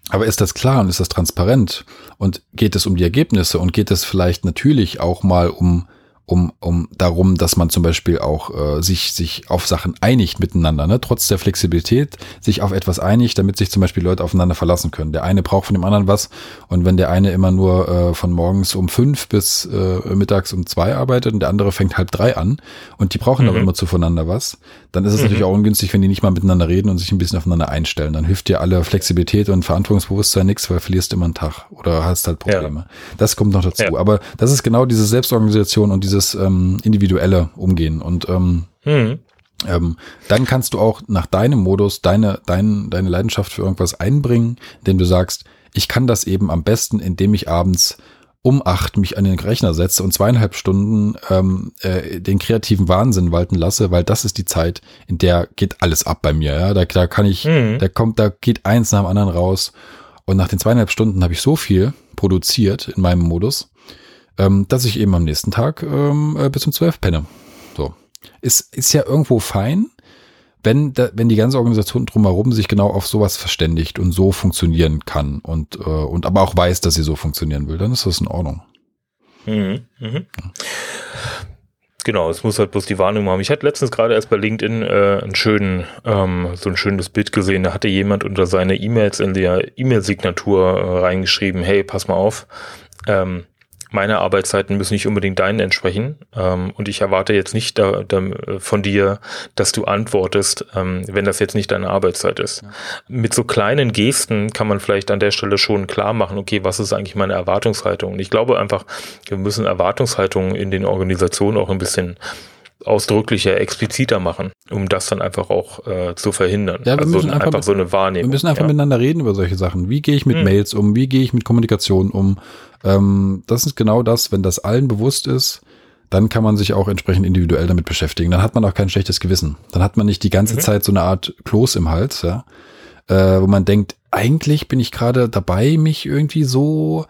aber ist das klar und ist das transparent? Und geht es um die Ergebnisse und geht es vielleicht natürlich auch mal um um, um darum, dass man zum Beispiel auch äh, sich, sich auf Sachen einigt miteinander, ne? trotz der Flexibilität, sich auf etwas einigt, damit sich zum Beispiel Leute aufeinander verlassen können. Der eine braucht von dem anderen was und wenn der eine immer nur äh, von morgens um fünf bis äh, mittags um zwei arbeitet und der andere fängt halb drei an und die brauchen mhm. aber immer zueinander was, dann ist es mhm. natürlich auch ungünstig, wenn die nicht mal miteinander reden und sich ein bisschen aufeinander einstellen. Dann hilft dir alle Flexibilität und Verantwortungsbewusstsein nichts, weil verlierst immer einen Tag oder hast halt Probleme. Ja. Das kommt noch dazu. Ja. Aber das ist genau diese Selbstorganisation und diese dieses ähm, individuelle Umgehen. Und ähm, hm. ähm, dann kannst du auch nach deinem Modus deine, dein, deine Leidenschaft für irgendwas einbringen, indem du sagst, ich kann das eben am besten, indem ich abends um acht mich an den Rechner setze und zweieinhalb Stunden ähm, äh, den kreativen Wahnsinn walten lasse, weil das ist die Zeit, in der geht alles ab bei mir. Ja, da, da kann ich, mhm. da kommt, da geht eins nach dem anderen raus. Und nach den zweieinhalb Stunden habe ich so viel produziert in meinem Modus, ähm, dass ich eben am nächsten Tag ähm, äh, bis um zwölf penne. So. Ist, ist ja irgendwo fein, wenn, da, wenn die ganze Organisation drumherum sich genau auf sowas verständigt und so funktionieren kann und, äh, und aber auch weiß, dass sie so funktionieren will, dann ist das in Ordnung. Mhm, mhm. Genau, es muss halt bloß die Warnung haben. Ich hatte letztens gerade erst bei LinkedIn äh, einen schönen, ähm, so ein schönes Bild gesehen. Da hatte jemand unter seine E-Mails in der E-Mail-Signatur äh, reingeschrieben, hey, pass mal auf, ähm, meine Arbeitszeiten müssen nicht unbedingt deinen entsprechen. Ähm, und ich erwarte jetzt nicht da, da, von dir, dass du antwortest, ähm, wenn das jetzt nicht deine Arbeitszeit ist. Ja. Mit so kleinen Gesten kann man vielleicht an der Stelle schon klar machen, okay, was ist eigentlich meine Erwartungshaltung? Und ich glaube einfach, wir müssen Erwartungshaltungen in den Organisationen auch ein bisschen ausdrücklicher, expliziter machen, um das dann einfach auch äh, zu verhindern. Ja, wir also müssen einfach, einfach so eine Wahrnehmung. Wir müssen einfach ja. miteinander reden über solche Sachen. Wie gehe ich mit hm. Mails um? Wie gehe ich mit Kommunikation um? Ähm, das ist genau das, wenn das allen bewusst ist, dann kann man sich auch entsprechend individuell damit beschäftigen. Dann hat man auch kein schlechtes Gewissen. Dann hat man nicht die ganze mhm. Zeit so eine Art Kloß im Hals, ja, äh, wo man denkt, eigentlich bin ich gerade dabei, mich irgendwie so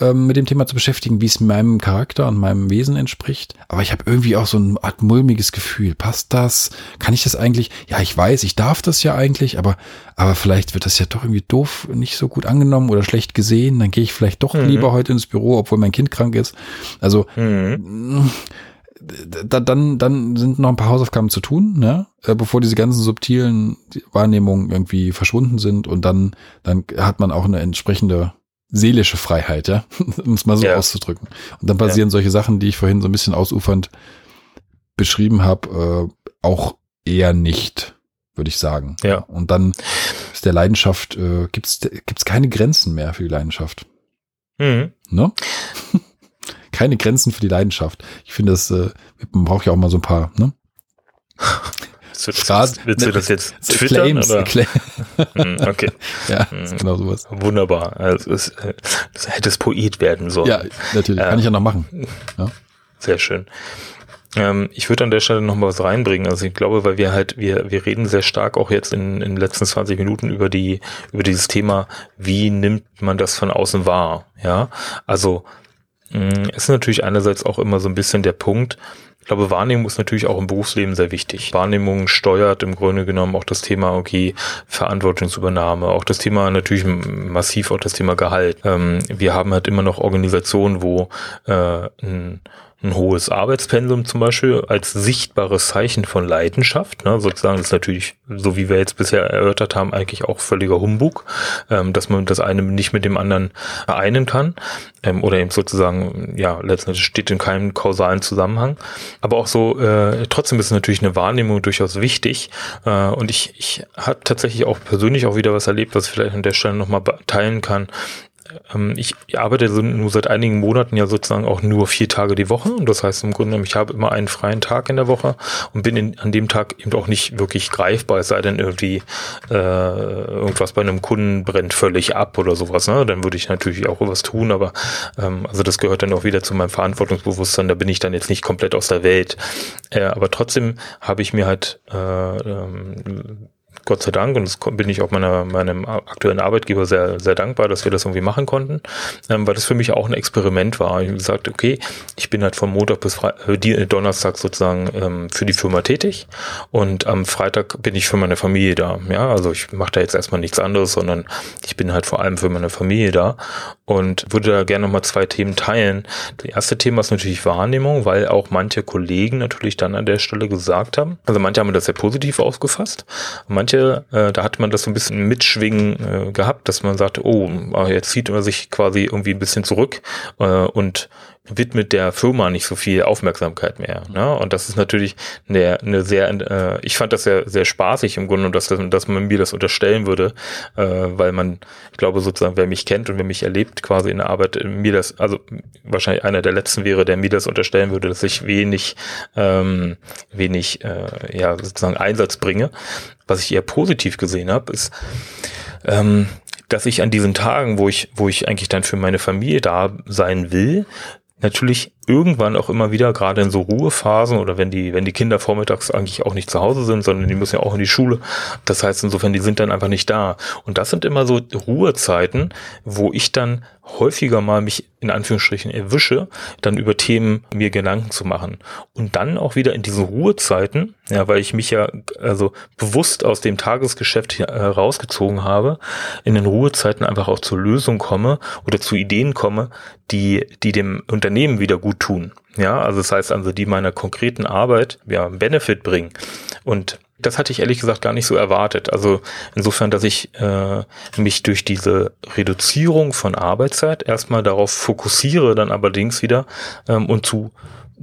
ähm, mit dem Thema zu beschäftigen, wie es meinem Charakter und meinem Wesen entspricht. Aber ich habe irgendwie auch so eine Art mulmiges Gefühl. Passt das? Kann ich das eigentlich? Ja, ich weiß, ich darf das ja eigentlich, aber, aber vielleicht wird das ja doch irgendwie doof, nicht so gut angenommen oder schlecht gesehen. Dann gehe ich vielleicht doch mhm. lieber heute ins Büro, obwohl mein Kind krank ist. Also mhm. Da, dann, dann sind noch ein paar Hausaufgaben zu tun, ne? Äh, bevor diese ganzen subtilen Wahrnehmungen irgendwie verschwunden sind und dann, dann hat man auch eine entsprechende seelische Freiheit, ja, um es mal so ja. auszudrücken. Und dann passieren ja. solche Sachen, die ich vorhin so ein bisschen ausufernd beschrieben habe, äh, auch eher nicht, würde ich sagen. Ja. Und dann ist der Leidenschaft, äh, gibt es keine Grenzen mehr für die Leidenschaft. Mhm. Ne? keine Grenzen für die Leidenschaft. Ich finde, das, äh, man braucht ja auch mal so ein paar, ne? Willst du, das, willst du das jetzt twittern? Claims, oder? Hm, okay. Ja, hm. genau sowas. Wunderbar. Also es, das hätte es Poet werden sollen. Ja, natürlich. Kann ich ja noch machen. Ja. Sehr schön. Ähm, ich würde an der Stelle noch mal was reinbringen. Also ich glaube, weil wir halt, wir, wir reden sehr stark auch jetzt in, in den letzten 20 Minuten über die, über dieses Thema, wie nimmt man das von außen wahr? Ja, also mh, ist natürlich einerseits auch immer so ein bisschen der Punkt, ich glaube, Wahrnehmung ist natürlich auch im Berufsleben sehr wichtig. Wahrnehmung steuert im Grunde genommen auch das Thema, okay, Verantwortungsübernahme, auch das Thema natürlich massiv auch das Thema Gehalt. Ähm, wir haben halt immer noch Organisationen, wo äh, ein ein hohes Arbeitspensum zum Beispiel als sichtbares Zeichen von Leidenschaft. Ne? Sozusagen ist natürlich, so wie wir jetzt bisher erörtert haben, eigentlich auch völliger Humbug, ähm, dass man das eine nicht mit dem anderen vereinen kann ähm, oder eben sozusagen, ja, letztendlich steht in keinem kausalen Zusammenhang. Aber auch so, äh, trotzdem ist natürlich eine Wahrnehmung durchaus wichtig äh, und ich, ich habe tatsächlich auch persönlich auch wieder was erlebt, was ich vielleicht an der Stelle nochmal teilen kann, ich arbeite so nur seit einigen Monaten ja sozusagen auch nur vier Tage die Woche. Und das heißt im Grunde genommen, ich habe immer einen freien Tag in der Woche und bin in, an dem Tag eben auch nicht wirklich greifbar, es sei denn irgendwie äh, irgendwas bei einem Kunden brennt völlig ab oder sowas. Ne? Dann würde ich natürlich auch was tun, aber ähm, also das gehört dann auch wieder zu meinem Verantwortungsbewusstsein. Da bin ich dann jetzt nicht komplett aus der Welt. Äh, aber trotzdem habe ich mir halt äh, ähm, Gott sei Dank, und das bin ich auch meiner, meinem aktuellen Arbeitgeber sehr, sehr dankbar, dass wir das irgendwie machen konnten, ähm, weil das für mich auch ein Experiment war. Ich habe gesagt, okay, ich bin halt von Montag bis Fre äh, Donnerstag sozusagen ähm, für die Firma tätig und am Freitag bin ich für meine Familie da. Ja, also ich mache da jetzt erstmal nichts anderes, sondern ich bin halt vor allem für meine Familie da und würde da gerne nochmal zwei Themen teilen. Das erste Thema ist natürlich Wahrnehmung, weil auch manche Kollegen natürlich dann an der Stelle gesagt haben, also manche haben das sehr positiv aufgefasst, manche Seite, äh, da hat man das so ein bisschen mitschwingen äh, gehabt, dass man sagte, oh, ah, jetzt zieht man sich quasi irgendwie ein bisschen zurück äh, und widmet der Firma nicht so viel Aufmerksamkeit mehr. Ne? Und das ist natürlich eine, eine sehr, äh, ich fand das sehr, sehr spaßig im Grunde, dass, dass man mir das unterstellen würde, äh, weil man, ich glaube sozusagen, wer mich kennt und wer mich erlebt quasi in der Arbeit, mir das, also wahrscheinlich einer der letzten wäre, der mir das unterstellen würde, dass ich wenig, ähm, wenig, äh, ja, sozusagen Einsatz bringe was ich eher positiv gesehen habe, ist, ähm, dass ich an diesen Tagen, wo ich, wo ich eigentlich dann für meine Familie da sein will, natürlich irgendwann auch immer wieder, gerade in so Ruhephasen oder wenn die, wenn die Kinder vormittags eigentlich auch nicht zu Hause sind, sondern die müssen ja auch in die Schule. Das heißt insofern, die sind dann einfach nicht da. Und das sind immer so Ruhezeiten, wo ich dann häufiger mal mich in Anführungsstrichen erwische, dann über Themen mir Gedanken zu machen. Und dann auch wieder in diesen Ruhezeiten, ja, weil ich mich ja also bewusst aus dem Tagesgeschäft herausgezogen habe, in den Ruhezeiten einfach auch zur Lösung komme oder zu Ideen komme, die, die dem Unternehmen wieder gut tun. Ja, also das heißt also, die meiner konkreten Arbeit ja Benefit bringen. Und das hatte ich ehrlich gesagt gar nicht so erwartet. Also insofern, dass ich äh, mich durch diese Reduzierung von Arbeitszeit erstmal darauf fokussiere, dann allerdings wieder ähm, und zu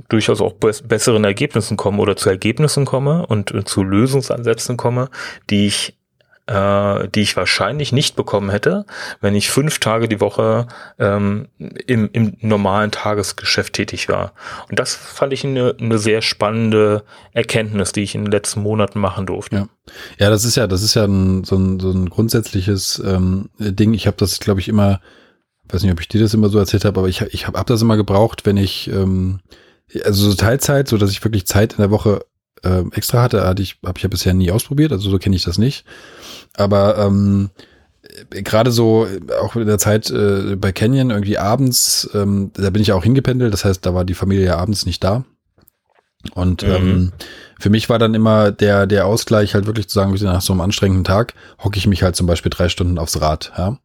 durchaus auch besseren Ergebnissen komme oder zu Ergebnissen komme und äh, zu Lösungsansätzen komme, die ich äh, die ich wahrscheinlich nicht bekommen hätte, wenn ich fünf Tage die Woche ähm, im, im normalen Tagesgeschäft tätig war. Und das fand ich eine, eine sehr spannende Erkenntnis, die ich in den letzten Monaten machen durfte. Ja, ja das ist ja, das ist ja ein, so, ein, so ein grundsätzliches ähm, Ding. Ich habe das, glaube ich, immer, weiß nicht, ob ich dir das immer so erzählt habe, aber ich, ich habe hab das immer gebraucht, wenn ich ähm, also so Teilzeit, so dass ich wirklich Zeit in der Woche äh, extra hatte, hatte ich, habe ich ja bisher nie ausprobiert, also so kenne ich das nicht. Aber ähm, gerade so auch in der Zeit äh, bei Canyon irgendwie abends, ähm, da bin ich auch hingependelt, das heißt, da war die Familie ja abends nicht da. Und mhm. ähm, für mich war dann immer der, der Ausgleich halt wirklich zu sagen, nach so einem anstrengenden Tag hocke ich mich halt zum Beispiel drei Stunden aufs Rad ja,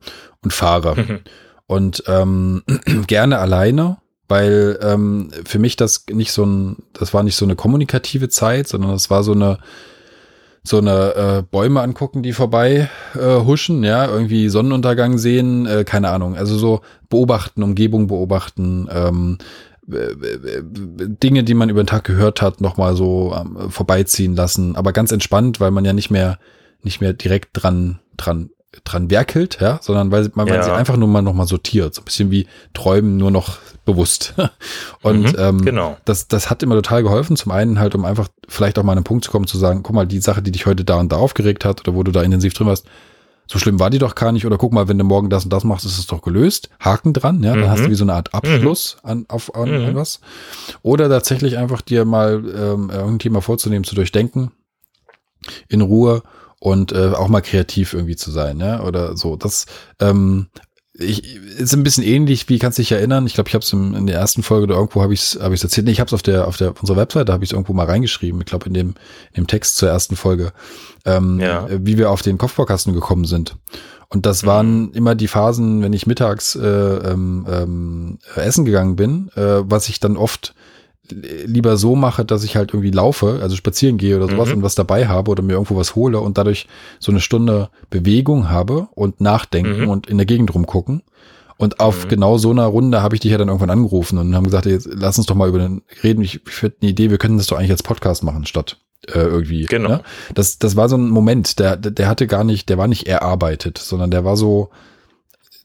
und fahre. Mhm. Und ähm, gerne alleine, weil ähm, für mich das nicht so ein, das war nicht so eine kommunikative Zeit, sondern das war so eine, so eine äh, Bäume angucken, die vorbei äh, huschen, ja, irgendwie Sonnenuntergang sehen, äh, keine Ahnung. Also so beobachten, Umgebung beobachten, ähm, Dinge, die man über den Tag gehört hat, nochmal so ähm, vorbeiziehen lassen, aber ganz entspannt, weil man ja nicht mehr, nicht mehr direkt dran, dran, dran werkelt, ja, sondern weil man, ja. man sie einfach nur mal nochmal sortiert, so ein bisschen wie Träumen nur noch bewusst. Und mhm, ähm, genau. das, das hat immer total geholfen. Zum einen halt, um einfach vielleicht auch mal an einen Punkt zu kommen, zu sagen, guck mal, die Sache, die dich heute da und da aufgeregt hat oder wo du da intensiv drin warst, so schlimm war die doch gar nicht. Oder guck mal, wenn du morgen das und das machst, ist es doch gelöst. Haken dran, ja, dann mhm. hast du wie so eine Art Abschluss mhm. an, auf an, mhm. an, was. Oder tatsächlich einfach dir mal ähm, irgendein Thema vorzunehmen, zu durchdenken, in Ruhe und äh, auch mal kreativ irgendwie zu sein, ja, oder so. Das ähm, ich, ist ein bisschen ähnlich, wie kannst du dich erinnern? Ich glaube, ich habe es in der ersten Folge oder irgendwo habe ich es hab ich's erzählt. Nee, ich habe es auf der auf der auf unserer Webseite habe ich es irgendwo mal reingeschrieben. Ich glaube in dem dem Text zur ersten Folge, ähm, ja. wie wir auf den Kopfbaukasten gekommen sind. Und das waren mhm. immer die Phasen, wenn ich mittags äh, ähm, ähm, essen gegangen bin, äh, was ich dann oft lieber so mache, dass ich halt irgendwie laufe, also spazieren gehe oder sowas mhm. und was dabei habe oder mir irgendwo was hole und dadurch so eine Stunde Bewegung habe und nachdenken mhm. und in der Gegend rumgucken. Und auf mhm. genau so einer Runde habe ich dich ja dann irgendwann angerufen und haben gesagt, jetzt lass uns doch mal über den reden. Ich, ich finde eine Idee, wir könnten das doch eigentlich als Podcast machen, statt äh, irgendwie. Genau. Ne? Das, das war so ein Moment, der, der hatte gar nicht, der war nicht erarbeitet, sondern der war so,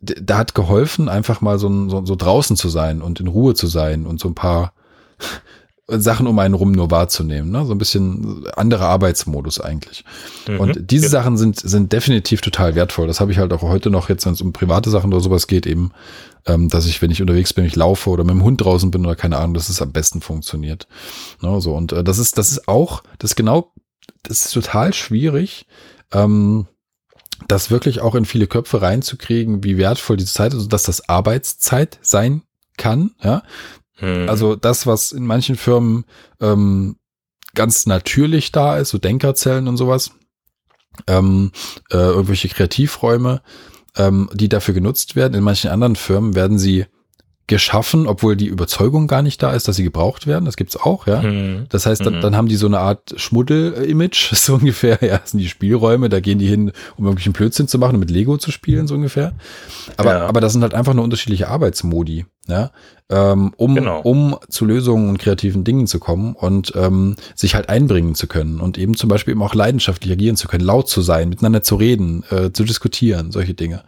der, der hat geholfen, einfach mal so, so, so draußen zu sein und in Ruhe zu sein und so ein paar Sachen um einen rum nur wahrzunehmen, ne? So ein bisschen anderer Arbeitsmodus eigentlich. Mhm, und diese genau. Sachen sind, sind definitiv total wertvoll. Das habe ich halt auch heute noch, jetzt wenn es um private Sachen oder sowas geht, eben, ähm, dass ich, wenn ich unterwegs bin, ich laufe oder mit dem Hund draußen bin oder keine Ahnung, dass es am besten funktioniert. Ne? So, und äh, das ist, das ist auch, das ist genau, das ist total schwierig, ähm, das wirklich auch in viele Köpfe reinzukriegen, wie wertvoll diese Zeit ist, also dass das Arbeitszeit sein kann, ja, hm. Also das, was in manchen Firmen ähm, ganz natürlich da ist, so Denkerzellen und sowas, ähm, äh, irgendwelche Kreativräume, ähm, die dafür genutzt werden. In manchen anderen Firmen werden sie geschaffen, obwohl die Überzeugung gar nicht da ist, dass sie gebraucht werden. Das gibt's auch, ja. Hm. Das heißt, dann, hm. dann haben die so eine Art Schmuddel-Image, so ungefähr. Ja, das sind die Spielräume, da gehen die hin, um irgendwelchen Blödsinn zu machen und mit Lego zu spielen, so ungefähr. Aber, ja. aber das sind halt einfach nur unterschiedliche Arbeitsmodi, ja. Ähm, um, genau. um zu Lösungen und kreativen Dingen zu kommen und ähm, sich halt einbringen zu können und eben zum Beispiel eben auch leidenschaftlich agieren zu können, laut zu sein, miteinander zu reden, äh, zu diskutieren, solche Dinge.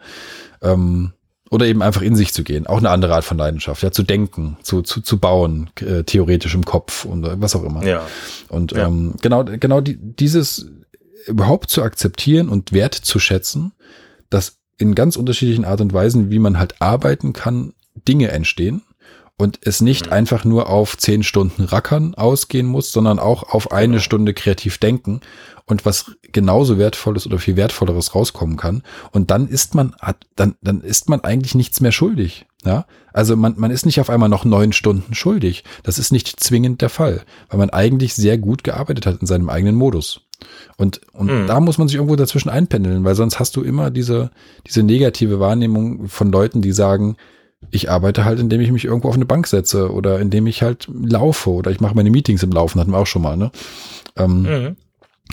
Ähm, oder eben einfach in sich zu gehen. Auch eine andere Art von Leidenschaft, ja, zu denken, zu, zu, zu bauen, äh, theoretisch im Kopf und äh, was auch immer. Ja. Und ja. Ähm, genau, genau die, dieses überhaupt zu akzeptieren und wert zu schätzen, dass in ganz unterschiedlichen Art und Weisen, wie man halt arbeiten kann, Dinge entstehen und es nicht mhm. einfach nur auf zehn Stunden Rackern ausgehen muss, sondern auch auf eine genau. Stunde kreativ denken und was genauso wertvolles oder viel wertvolleres rauskommen kann. Und dann ist man, dann, dann ist man eigentlich nichts mehr schuldig. Ja, also man, man ist nicht auf einmal noch neun Stunden schuldig. Das ist nicht zwingend der Fall, weil man eigentlich sehr gut gearbeitet hat in seinem eigenen Modus. Und, und mhm. da muss man sich irgendwo dazwischen einpendeln, weil sonst hast du immer diese, diese negative Wahrnehmung von Leuten, die sagen, ich arbeite halt, indem ich mich irgendwo auf eine Bank setze oder indem ich halt laufe oder ich mache meine Meetings im Laufen, hatten wir auch schon mal, ne? Ähm, mhm.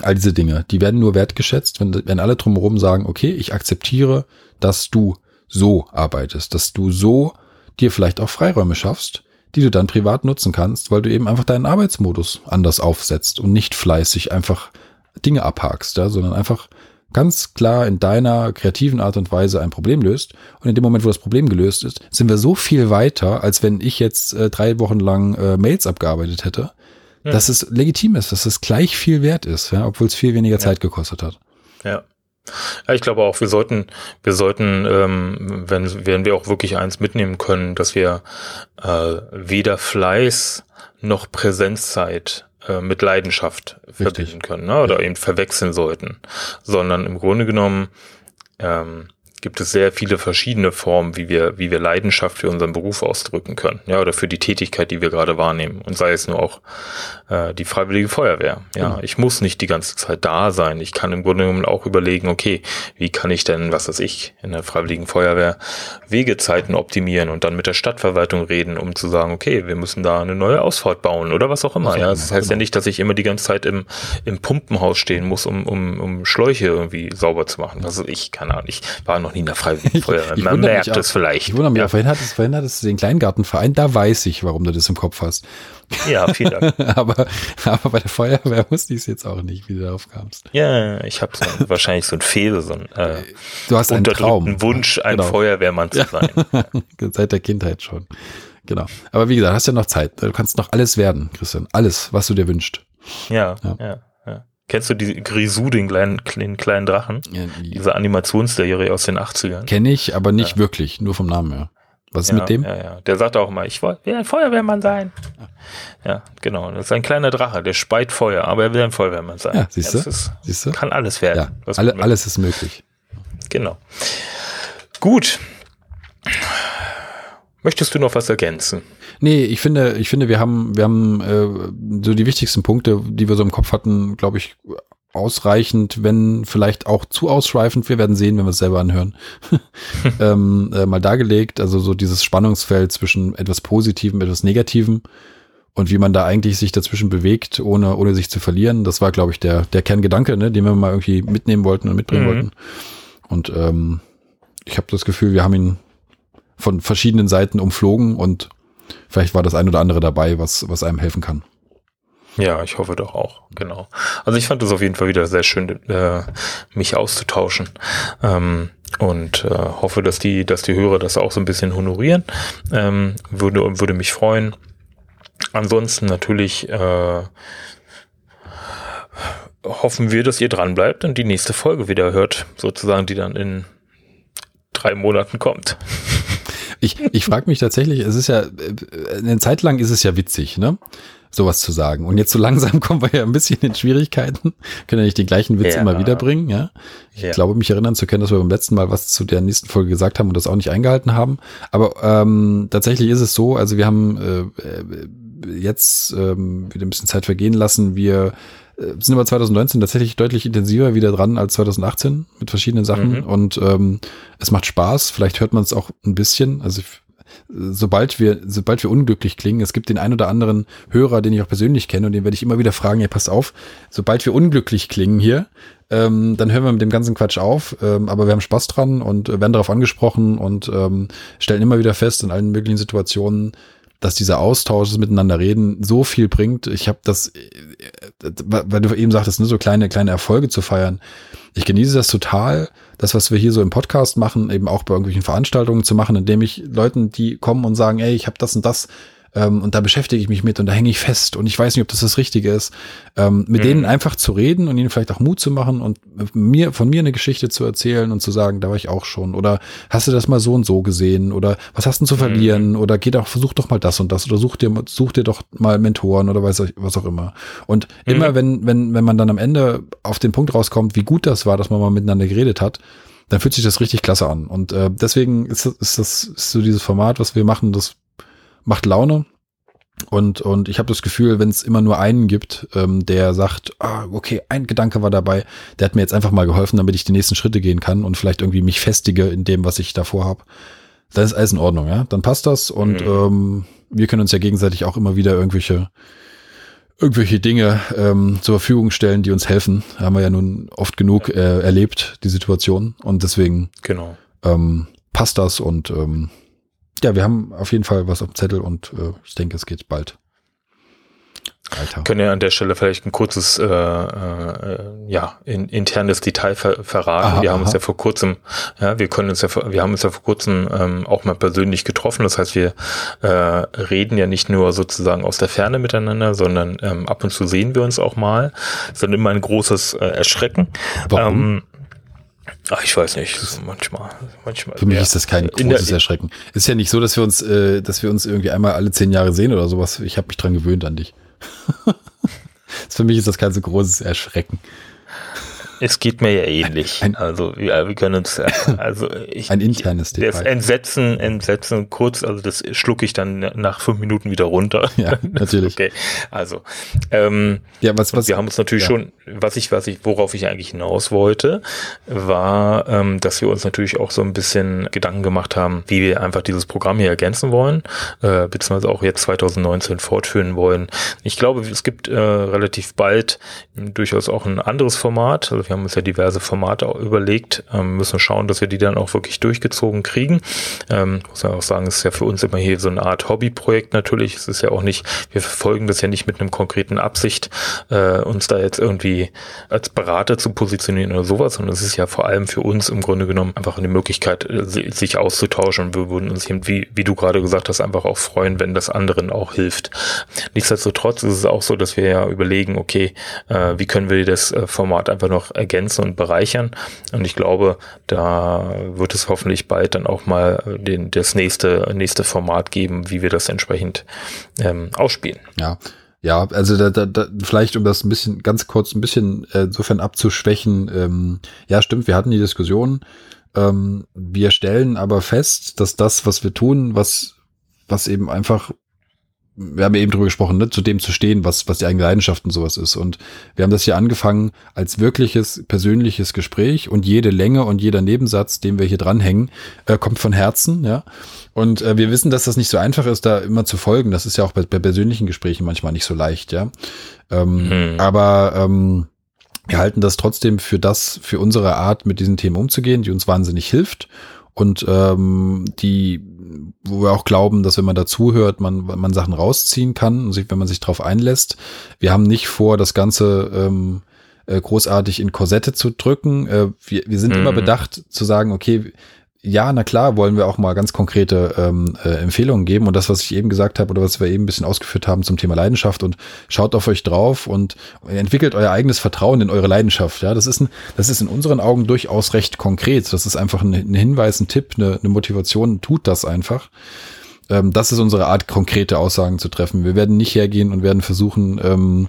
All diese Dinge, die werden nur wertgeschätzt, wenn, wenn alle drumherum sagen, okay, ich akzeptiere, dass du so arbeitest, dass du so dir vielleicht auch Freiräume schaffst, die du dann privat nutzen kannst, weil du eben einfach deinen Arbeitsmodus anders aufsetzt und nicht fleißig einfach Dinge abhakst, ja, sondern einfach ganz klar in deiner kreativen Art und Weise ein Problem löst. Und in dem Moment, wo das Problem gelöst ist, sind wir so viel weiter, als wenn ich jetzt äh, drei Wochen lang äh, Mails abgearbeitet hätte ja. dass es legitim ist, dass es gleich viel wert ist, ja, obwohl es viel weniger ja. Zeit gekostet hat. Ja. Ja, ich glaube auch, wir sollten, wir sollten, ähm, wenn, wenn wir auch wirklich eins mitnehmen können, dass wir äh, weder Fleiß noch Präsenzzeit äh, mit Leidenschaft Richtig. verbinden können ne? oder ja. eben verwechseln sollten, sondern im Grunde genommen ähm, gibt es sehr viele verschiedene Formen, wie wir, wie wir Leidenschaft für unseren Beruf ausdrücken können, ja, oder für die Tätigkeit, die wir gerade wahrnehmen. Und sei es nur auch äh, die Freiwillige Feuerwehr. Ja, genau. ich muss nicht die ganze Zeit da sein. Ich kann im Grunde genommen auch überlegen, okay, wie kann ich denn, was weiß ich, in der Freiwilligen Feuerwehr Wegezeiten optimieren und dann mit der Stadtverwaltung reden, um zu sagen, okay, wir müssen da eine neue Ausfahrt bauen oder was auch immer. Was ja, das heißt genau. ja nicht, dass ich immer die ganze Zeit im, im Pumpenhaus stehen muss, um, um, um Schläuche irgendwie sauber zu machen. Was weiß ich, keine Ahnung. Ich war noch nie in der Freiwilligen Feuerwehr. Man merkt es vielleicht. Ich wundere mich, ja. vorhin, hattest, vorhin hattest du den Kleingartenverein, da weiß ich, warum du das im Kopf hast. Ja, vielen Dank. aber, aber bei der Feuerwehr wusste ich es jetzt auch nicht, wie du darauf kamst. Ja, ich habe so wahrscheinlich so ein Fehl, so ein äh, du hast einen Traum. Wunsch, ein genau. Feuerwehrmann zu sein. Seit der Kindheit schon. Genau. Aber wie gesagt, hast ja noch Zeit. Du kannst noch alles werden, Christian. Alles, was du dir wünschst. Ja, ja. ja. ja. Kennst du die Grisou, den kleinen, den kleinen Drachen? Ja, die Diese Animationsserie aus den 80ern? Kenne ich, aber nicht ja. wirklich, nur vom Namen her. Was ist ja, mit dem? Ja, ja. Der sagt auch immer, ich will ein Feuerwehrmann sein. Ja, genau. Das ist ein kleiner Drache, der speit Feuer, aber er will ein Feuerwehrmann sein. Ja, siehst du? Ist, siehst du? Kann alles werden. Ja, alle, alles ist möglich. Genau. Gut. Möchtest du noch was ergänzen? Nee, ich finde, ich finde, wir haben, wir haben äh, so die wichtigsten Punkte, die wir so im Kopf hatten, glaube ich, ausreichend, wenn vielleicht auch zu ausschweifend, wir werden sehen, wenn wir es selber anhören, ähm, äh, mal dargelegt. Also so dieses Spannungsfeld zwischen etwas Positivem, etwas Negativem und wie man da eigentlich sich dazwischen bewegt, ohne, ohne sich zu verlieren. Das war, glaube ich, der, der Kerngedanke, ne, den wir mal irgendwie mitnehmen wollten und mitbringen mhm. wollten. Und ähm, ich habe das Gefühl, wir haben ihn von verschiedenen Seiten umflogen und vielleicht war das ein oder andere dabei, was, was einem helfen kann. Ja, ich hoffe doch auch, genau. Also ich fand es auf jeden Fall wieder sehr schön, äh, mich auszutauschen. Ähm, und äh, hoffe, dass die, dass die Hörer das auch so ein bisschen honorieren. Ähm, würde, würde mich freuen. Ansonsten natürlich äh, hoffen wir, dass ihr dran bleibt und die nächste Folge wieder hört, sozusagen, die dann in drei Monaten kommt. Ich, ich frage mich tatsächlich, es ist ja, äh, eine Zeit lang ist es ja witzig, ne? Sowas zu sagen. Und jetzt so langsam kommen wir ja ein bisschen in Schwierigkeiten. Können ja nicht den gleichen Witz ja. immer wieder bringen, ja? Ich ja. glaube, mich erinnern zu können, dass wir beim letzten Mal was zu der nächsten Folge gesagt haben und das auch nicht eingehalten haben. Aber ähm, tatsächlich ist es so, also wir haben äh, äh jetzt ähm, wieder ein bisschen Zeit vergehen lassen. Wir sind aber 2019 tatsächlich deutlich intensiver wieder dran als 2018 mit verschiedenen Sachen mhm. und ähm, es macht Spaß. Vielleicht hört man es auch ein bisschen. Also sobald wir, sobald wir unglücklich klingen, es gibt den ein oder anderen Hörer, den ich auch persönlich kenne und den werde ich immer wieder fragen, ja, pass auf, sobald wir unglücklich klingen hier, ähm, dann hören wir mit dem ganzen Quatsch auf, ähm, aber wir haben Spaß dran und werden darauf angesprochen und ähm, stellen immer wieder fest in allen möglichen Situationen, dass dieser Austausch, das Miteinander reden, so viel bringt. Ich habe das, äh, weil du eben sagtest, ne, so kleine, kleine Erfolge zu feiern. Ich genieße das total, das, was wir hier so im Podcast machen, eben auch bei irgendwelchen Veranstaltungen zu machen, indem ich Leuten, die kommen und sagen, ey, ich habe das und das ähm, und da beschäftige ich mich mit und da hänge ich fest und ich weiß nicht, ob das das Richtige ist, ähm, mit mhm. denen einfach zu reden und ihnen vielleicht auch Mut zu machen und mir von mir eine Geschichte zu erzählen und zu sagen, da war ich auch schon oder hast du das mal so und so gesehen oder was hast du zu verlieren mhm. oder geh doch, versuch doch mal das und das oder such dir, such dir doch mal Mentoren oder weiß, was auch immer. Und mhm. immer wenn, wenn, wenn man dann am Ende auf den Punkt rauskommt, wie gut das war, dass man mal miteinander geredet hat, dann fühlt sich das richtig klasse an. Und äh, deswegen ist, ist das ist so dieses Format, was wir machen, das macht Laune. Und, und ich habe das Gefühl, wenn es immer nur einen gibt, ähm, der sagt, ah, okay, ein Gedanke war dabei, der hat mir jetzt einfach mal geholfen, damit ich die nächsten Schritte gehen kann und vielleicht irgendwie mich festige in dem, was ich davor habe, dann ist alles in Ordnung, ja. Dann passt das und mhm. ähm, wir können uns ja gegenseitig auch immer wieder irgendwelche irgendwelche Dinge ähm, zur Verfügung stellen, die uns helfen. Haben wir ja nun oft genug äh, erlebt, die Situation. Und deswegen genau. ähm, passt das und ähm, ja, wir haben auf jeden Fall was auf dem Zettel und äh, ich denke, es geht bald. Alter. Können ja an der Stelle vielleicht ein kurzes, äh, äh, ja, in, internes Detail ver verraten. Aha, wir haben aha. uns ja vor kurzem, ja, wir können uns ja, wir haben uns ja vor kurzem ähm, auch mal persönlich getroffen. Das heißt, wir äh, reden ja nicht nur sozusagen aus der Ferne miteinander, sondern ähm, ab und zu sehen wir uns auch mal. Das ist dann immer ein großes äh, Erschrecken. Warum? Ähm, Ach, ich weiß nicht. Manchmal, manchmal. Für mich ist das kein großes Erschrecken. Ist ja nicht so, dass wir uns, äh, dass wir uns irgendwie einmal alle zehn Jahre sehen oder sowas. Ich habe mich dran gewöhnt an dich. Für mich ist das kein so großes Erschrecken. Es geht mir ja ähnlich. Ein, also ja, wir können uns, also ich, ein internes Detail. Das Entsetzen, Entsetzen kurz, also das schlucke ich dann nach fünf Minuten wieder runter. Ja, natürlich. okay, also ähm, ja, was, was, wir haben uns natürlich ja. schon, was ich, was ich, worauf ich eigentlich hinaus wollte, war, ähm, dass wir uns natürlich auch so ein bisschen Gedanken gemacht haben, wie wir einfach dieses Programm hier ergänzen wollen, äh, beziehungsweise auch jetzt 2019 fortführen wollen. Ich glaube, es gibt äh, relativ bald durchaus auch ein anderes Format. Also wir haben uns ja diverse Formate überlegt, ähm, müssen schauen, dass wir die dann auch wirklich durchgezogen kriegen. Ähm, muss man auch sagen, es ist ja für uns immer hier so eine Art Hobbyprojekt natürlich. Es ist ja auch nicht, wir verfolgen das ja nicht mit einem konkreten Absicht, äh, uns da jetzt irgendwie als Berater zu positionieren oder sowas, sondern es ist ja vor allem für uns im Grunde genommen einfach eine Möglichkeit, äh, sich auszutauschen. Wir würden uns eben, wie, wie du gerade gesagt hast, einfach auch freuen, wenn das anderen auch hilft. Nichtsdestotrotz ist es auch so, dass wir ja überlegen, okay, äh, wie können wir das äh, Format einfach noch ergänzen und bereichern? Und ich glaube, da wird es hoffentlich bald dann auch mal den, das nächste, nächste Format geben, wie wir das entsprechend ähm, ausspielen. Ja. Ja, also da, da, da, vielleicht um das ein bisschen ganz kurz ein bisschen äh, insofern abzuschwächen. Ähm, ja, stimmt, wir hatten die Diskussion. Ähm, wir stellen aber fest, dass das, was wir tun, was was eben einfach wir haben ja eben drüber gesprochen, ne, zu dem zu stehen, was, was die eigene Leidenschaft und sowas ist. Und wir haben das hier angefangen als wirkliches persönliches Gespräch und jede Länge und jeder Nebensatz, den wir hier dranhängen, äh, kommt von Herzen, ja. Und äh, wir wissen, dass das nicht so einfach ist, da immer zu folgen. Das ist ja auch bei, bei persönlichen Gesprächen manchmal nicht so leicht, ja. Ähm, mhm. Aber ähm, wir halten das trotzdem für das, für unsere Art, mit diesen Themen umzugehen, die uns wahnsinnig hilft und ähm, die, wo wir auch glauben, dass wenn man dazuhört, man, man Sachen rausziehen kann, und sich, wenn man sich darauf einlässt. Wir haben nicht vor, das Ganze ähm, äh, großartig in Korsette zu drücken. Äh, wir, wir sind mhm. immer bedacht zu sagen, okay, ja, na klar, wollen wir auch mal ganz konkrete ähm, äh, Empfehlungen geben. Und das, was ich eben gesagt habe oder was wir eben ein bisschen ausgeführt haben zum Thema Leidenschaft und schaut auf euch drauf und entwickelt euer eigenes Vertrauen in eure Leidenschaft. Ja, das ist, ein, das ist in unseren Augen durchaus recht konkret. Das ist einfach ein, ein Hinweis, ein Tipp, eine, eine Motivation. Tut das einfach. Ähm, das ist unsere Art, konkrete Aussagen zu treffen. Wir werden nicht hergehen und werden versuchen, ähm,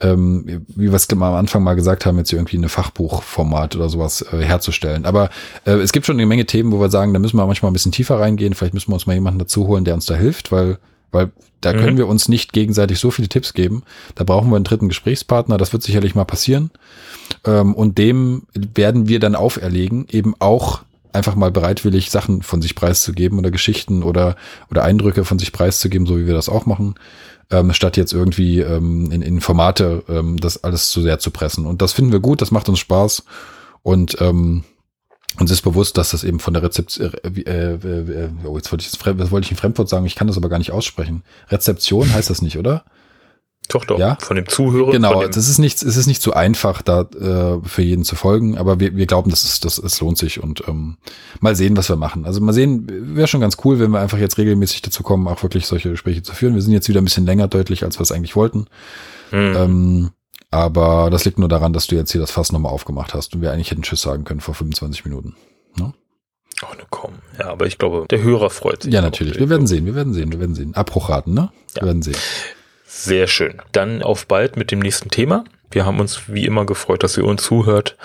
ähm, wie wir es am Anfang mal gesagt haben, jetzt irgendwie eine Fachbuchformat oder sowas äh, herzustellen. Aber äh, es gibt schon eine Menge Themen, wo wir sagen, da müssen wir manchmal ein bisschen tiefer reingehen. Vielleicht müssen wir uns mal jemanden dazu holen, der uns da hilft, weil weil da mhm. können wir uns nicht gegenseitig so viele Tipps geben. Da brauchen wir einen dritten Gesprächspartner. Das wird sicherlich mal passieren. Ähm, und dem werden wir dann auferlegen, eben auch einfach mal bereitwillig Sachen von sich preiszugeben oder Geschichten oder, oder Eindrücke von sich preiszugeben, so wie wir das auch machen ähm, statt jetzt irgendwie ähm, in, in Formate ähm, das alles zu sehr zu pressen. Und das finden wir gut, das macht uns Spaß und ähm, uns ist bewusst, dass das eben von der Rezeption, äh, äh, äh, oh, jetzt wollte ich, jetzt, wollte ich in Fremdwort sagen, ich kann das aber gar nicht aussprechen. Rezeption heißt das nicht, oder? Doch, doch. Ja? Von dem Zuhörer. Genau, dem das ist nicht, es ist nicht so einfach, da äh, für jeden zu folgen, aber wir, wir glauben, dass es, das, es lohnt sich und ähm, mal sehen, was wir machen. Also mal sehen, wäre schon ganz cool, wenn wir einfach jetzt regelmäßig dazu kommen, auch wirklich solche Gespräche zu führen. Wir sind jetzt wieder ein bisschen länger deutlich, als wir es eigentlich wollten. Mhm. Ähm, aber das liegt nur daran, dass du jetzt hier das Fass nochmal aufgemacht hast und wir eigentlich hätten Tschüss sagen können vor 25 Minuten. Ne? Ach, ne, komm. Ja, aber ich glaube, der Hörer freut sich. Ja, natürlich. Wir werden sehen, wir werden sehen, wir werden sehen. Abbruchraten, ne? Wir ja. werden sehen. Sehr schön. Dann auf bald mit dem nächsten Thema. Wir haben uns wie immer gefreut, dass ihr uns zuhört.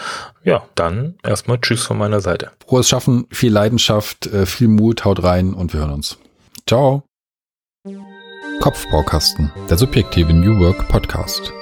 Ja, dann erstmal Tschüss von meiner Seite. Frohes Schaffen, viel Leidenschaft, äh, viel Mut, haut rein und wir hören uns. Ciao. Kopfbaukasten, der subjektive New Work Podcast.